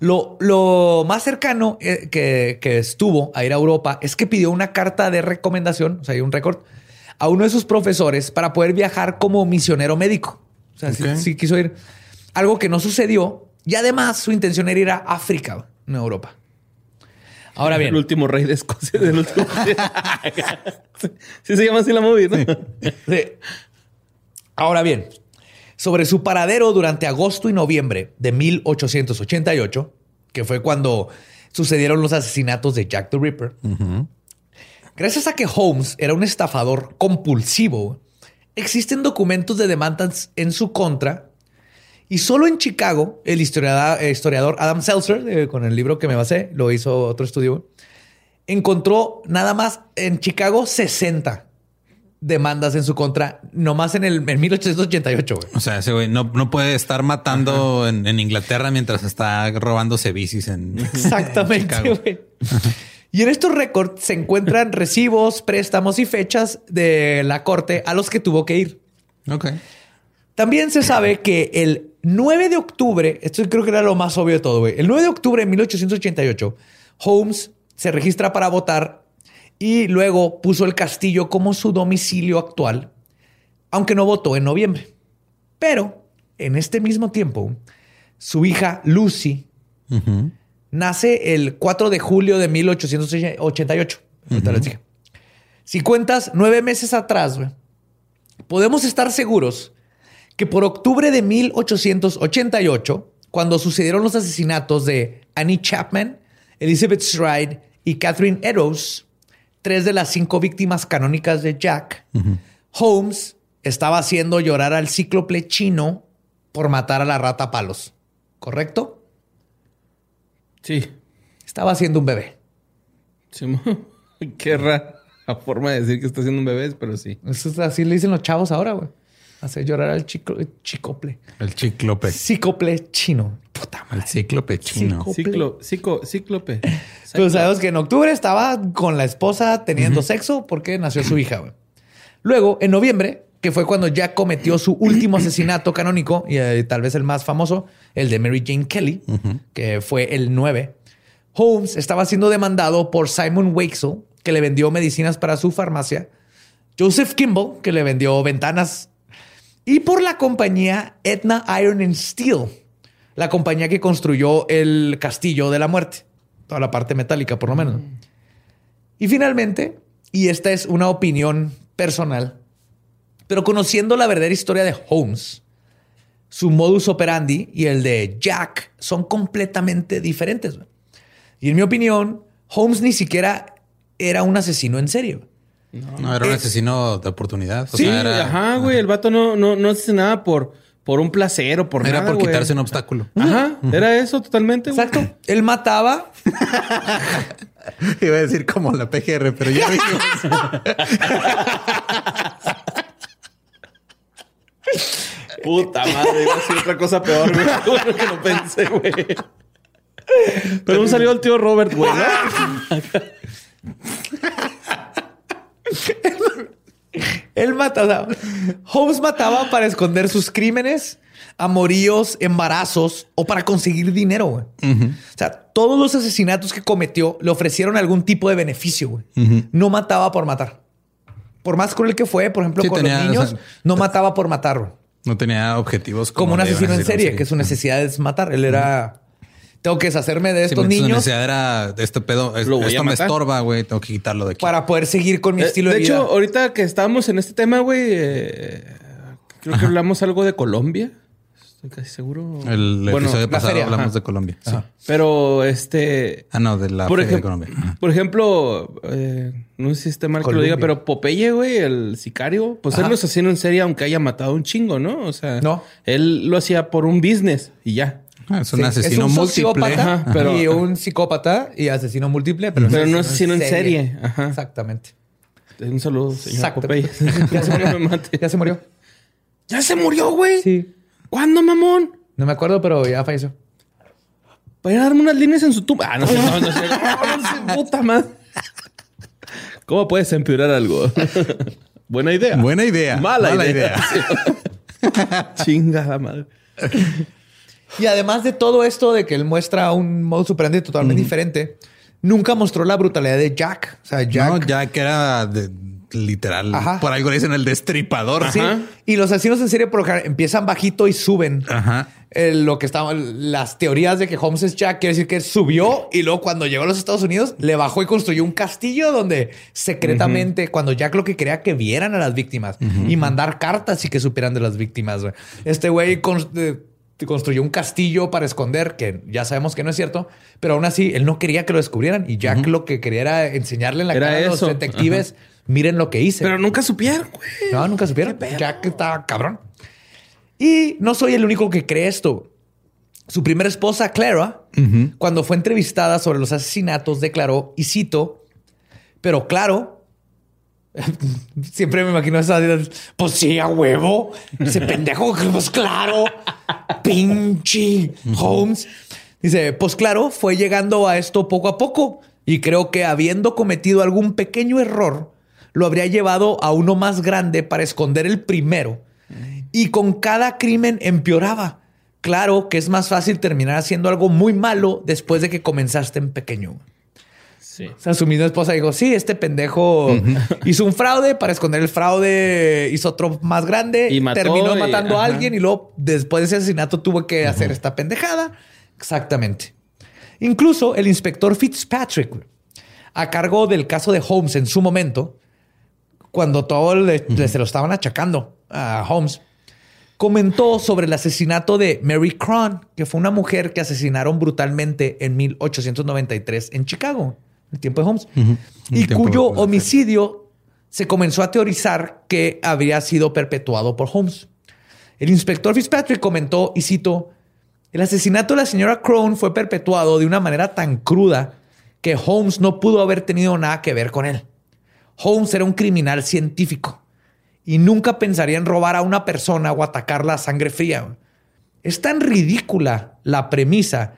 Lo, lo más cercano eh, que, que estuvo a ir a Europa es que pidió una carta de recomendación, o sea, hay un récord, a uno de sus profesores para poder viajar como misionero médico. O sea, sí- Ok. sí, quiso ir. Algo que no sucedió. Y además su intención era ir a África, no a Europa. Ahora bien. El último rey de Escocia. Del último... sí se llama así la movie, ¿no? Sí. Ahora bien, sobre su paradero durante agosto y noviembre de 1888, que fue cuando sucedieron los asesinatos de Jack the Ripper, gracias a que Holmes era un estafador compulsivo, existen documentos de demandas en su contra. Y solo en Chicago, el historiador, eh, historiador Adam Seltzer, eh, con el libro que me basé, lo hizo otro estudio, encontró nada más en Chicago 60 demandas en su contra, nomás en el en 1888, güey. O sea, ese güey no, no puede estar matando en, en Inglaterra mientras está robándose bicis en Exactamente, güey. Y en estos récords se encuentran recibos, préstamos y fechas de la corte a los que tuvo que ir. Ok. También se sabe que el 9 de octubre, esto creo que era lo más obvio de todo, güey. El 9 de octubre de 1888, Holmes se registra para votar y luego puso el castillo como su domicilio actual, aunque no votó en noviembre. Pero en este mismo tiempo, su hija Lucy nace el 4 de julio de 1888. Ahorita les dije. Si cuentas nueve meses atrás, güey, podemos estar seguros que por octubre de 1888, cuando sucedieron los asesinatos de Annie Chapman, Elizabeth Stride y Catherine Eddowes, tres de las cinco víctimas canónicas de Jack, Holmes estaba haciendo llorar al cíclope chino por matar a la rata palos. ¿Correcto? Sí. Estaba haciendo un bebé. Qué rara forma de decir que está haciendo un bebé, pero sí. Eso es así le dicen los chavos ahora, güey. Hacer llorar al chico, chicople. El cíclope. Cíclope chino. Puta El madre. cíclope chino. Ciclo, cico, cíclope. Tú sabes que en octubre estaba con la esposa teniendo sexo porque nació su hija. Luego, en noviembre, que fue cuando Jack cometió su último asesinato canónico y eh, tal vez el más famoso, el de Mary Jane Kelly, que fue el 9. Holmes estaba siendo demandado por Simon Wakesell, que le vendió medicinas para su farmacia, Joseph Kimball, que le vendió ventanas, y por la compañía Etna Iron and Steel, la compañía que construyó el castillo de la muerte, toda la parte metálica por lo menos. Y finalmente, y esta es una opinión personal, pero conociendo la verdadera historia de Holmes, su modus operandi y el de Jack son completamente diferentes. Y en mi opinión, Holmes ni siquiera era un asesino en serio. No, era un asesino de oportunidad. O Sí, sea, era- ajá, güey. El vato no, no, no asesinaba por, por un placer o por Era nada, por güey. quitarse un obstáculo. Ajá, era eso totalmente. güey. Exacto. Él mataba. Iba a decir como la PGR, pero ya. Puta madre, iba a ser otra cosa peor, güey. Bueno que no pensé, güey. Pero un salió el tío Robert, güey, ¿no? Él mataba. Holmes mataba para esconder sus crímenes, amoríos, embarazos o para conseguir dinero. güey. O sea, todos los asesinatos que cometió le ofrecieron algún tipo de beneficio. güey. No mataba por matar. Por más cruel que fue, por ejemplo, Sí, con tenía, los niños, o sea, no mataba por matar. güey. No tenía objetivos Como, un de asesino en serie, que su necesidad es matar. Él era. Tengo que deshacerme de Sí, estos Su niños era este pedo. es- esto me estorba, güey. Tengo que quitarlo de aquí. para poder seguir con mi Eh, estilo de, de vida. hecho, ahorita que estábamos en este tema, güey, eh, creo que hablamos algo de Colombia. Estoy casi seguro. El Bueno, episodio pasado feria, hablamos ajá. de Colombia. sí. Pero este. Ah, no, de la por, feria de Colombia. Ajá. por ejemplo, eh, no sé si está mal que lo Colombia. diga, pero Popeye, güey, el sicario, pues él Ajá. no es asesino en serie, aunque haya matado un chingo, ¿no? O sea, No. él lo hacía por un business y ya. Ah, es un Sí, asesino un múltiple. pero- y un psicópata y asesino múltiple, pero, Pero no asesino en serie. Ajá. Exactamente. Un saludo, señor Exacto. Popeye. Ya se No me murió. mate. Ya se murió. Ya se murió, güey. Sí. ¿Cuándo, mamón? No me acuerdo, pero ya falleció. Para ir a darme unas líneas en su tumba. Ah, no sé, no, no sé. No, no sé, puta madre. ¿Cómo puedes empeorar algo? Buena idea. Buena idea. Mala, Mala idea. Chingada madre. Y además de todo esto de que él muestra un modo superante totalmente diferente, nunca mostró la brutalidad de Jack. O sea, Jack. No, que era de- literal. Ajá. Por algo le dicen el destripador. Sí. Ajá. Y los asesinos en serie por empiezan bajito y suben. Ajá. Eh, lo que estaban las teorías de que Holmes es Jack quiere decir que subió y luego cuando llegó a los Estados Unidos le bajó y construyó un castillo donde secretamente cuando Jack lo que quería que vieran a las víctimas y mandar cartas y que supieran de las víctimas. Este güey eh, construyó un castillo para esconder que ya sabemos que no es cierto, pero aún así él no quería que lo descubrieran y Jack lo que quería era enseñarle en la Era cara a los detectives, miren lo que hice. Pero nunca supieron, güey. No, nunca supieron. Jack está cabrón. Y no soy el único que cree esto. Su primera esposa, Clara, cuando fue entrevistada sobre los asesinatos, declaró, y cito, pero claro, siempre me imagino esa, pues sí, a huevo, ese pendejo, pues claro, pinche Holmes. Dice, pues claro, fue llegando a esto poco a poco y creo que habiendo cometido algún pequeño error, lo habría llevado a uno más grande para esconder el primero. Y con cada crimen empeoraba. Claro que es más fácil terminar haciendo algo muy malo después de que comenzaste en pequeño. Sí. O sea, su misma esposa dijo, sí, este pendejo hizo un fraude para esconder el fraude, hizo otro más grande, Y mató terminó y- matando a alguien y luego después de ese asesinato tuvo que hacer esta pendejada. Exactamente. Incluso el inspector Fitzpatrick, a cargo del caso de Holmes en su momento, cuando todo le- se lo estaban achacando a Holmes, comentó sobre el asesinato de Mary Cron, que fue una mujer que asesinaron brutalmente en 1893 en Chicago, el tiempo de Holmes, y cuyo homicidio se comenzó a teorizar que habría sido perpetuado por Holmes. El inspector Fitzpatrick comentó, y cito, el asesinato de la señora Crone fue perpetuado de una manera tan cruda que Holmes no pudo haber tenido nada que ver con él. Holmes era un criminal científico y nunca pensaría en robar a una persona o atacarla a sangre fría. Es tan ridícula la premisa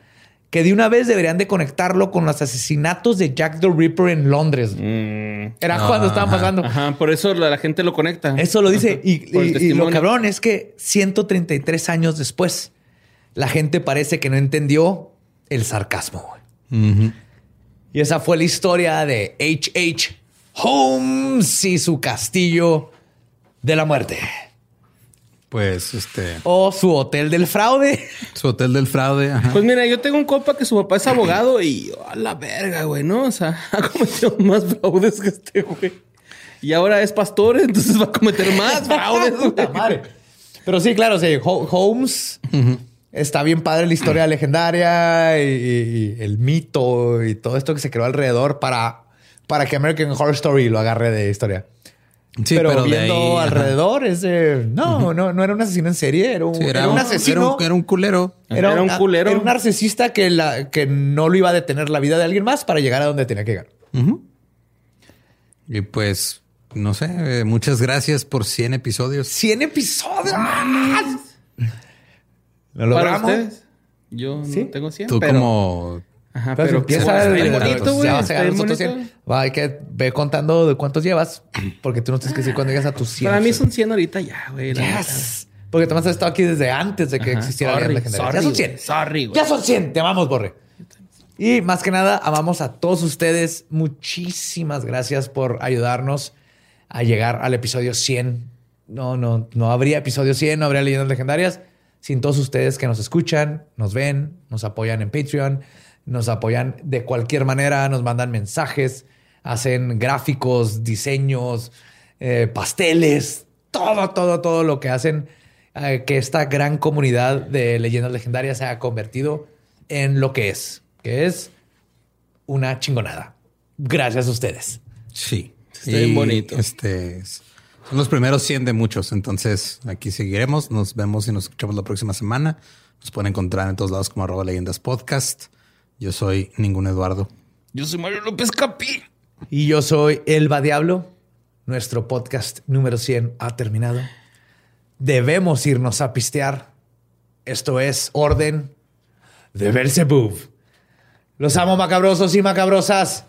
que de una vez deberían de conectarlo con los asesinatos de Jack the Ripper en Londres. Mm, Era Ah, cuando estaban pasando. Ajá, por eso la, la gente lo conecta. Eso lo dice. Y, lo cabrón es que 133 años después, la gente parece que no entendió el sarcasmo. Y esa fue la historia de H.H. Holmes y su castillo de la muerte. Pues este, O su hotel del fraude. su hotel del fraude. Ajá. Pues mira, yo tengo un compa que su papá es abogado y a la verga, güey, ¿no? O sea, ha cometido más fraudes que este, güey. Y ahora es pastor, entonces va a cometer más fraudes. Pero sí, claro, sí. Ho- Holmes está bien padre la historia legendaria y, y- y el mito y todo esto que se creó alrededor para, para que American Horror Story lo agarre de historia. Sí, pero, viendo ahí, alrededor es de... No, no, no era un asesino en serie. Era un, Sí, era un asesino. Era un, era un culero. Era un culero. Era un narcisista que, la, que no lo iba a detener la vida de alguien más para llegar a donde tenía que llegar. Y pues, no sé, eh, muchas gracias por 100 episodios. 100 episodios. Lo ¿Para logramos. ustedes? Yo Sí. no tengo 100, Tú pero... como... Ajá, Pero, pero... empieza el- bonito, güey. ya vas a está llegar a bien los otros bonito. 100. Va, hay que ve contando de cuántos llevas, porque tú no tienes que decir cuándo llegas a tus 100. Para mí son 100 ahorita ya, güey. Yes. Porque Tomás has estado aquí desde antes de que Ajá. existiera Sorry, la legendaria. ya son güey. 100. Sorry, güey. Ya son 100. Te amamos, Borre. Y más que nada, amamos a todos ustedes. Muchísimas gracias por ayudarnos a llegar al episodio 100. No, no, no habría episodio 100, no habría leyendas legendarias sin todos ustedes que nos escuchan, nos ven, nos apoyan en Patreon, nos apoyan de cualquier manera, nos mandan mensajes, hacen gráficos, diseños, eh, pasteles, todo, todo, todo lo que hacen eh, que esta gran comunidad de leyendas legendarias se haya convertido en lo que es, que es una chingonada. Gracias a ustedes. Sí. Está bien bonito. Este, es- son los primeros 100 de muchos. Entonces, aquí seguiremos. Nos vemos y nos escuchamos la próxima semana. Nos pueden encontrar en todos lados como arroba leyendas podcast. Yo soy ningún Eduardo. Yo soy Mario López Capi. Y yo soy Elba Diablo. Nuestro podcast número 100 ha terminado. Debemos irnos a pistear. Esto es Orden de Belzebub. Los amo macabrosos y macabrosas.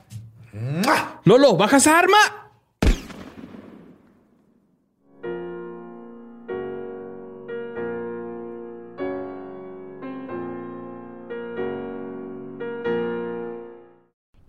Lolo, baja esa arma.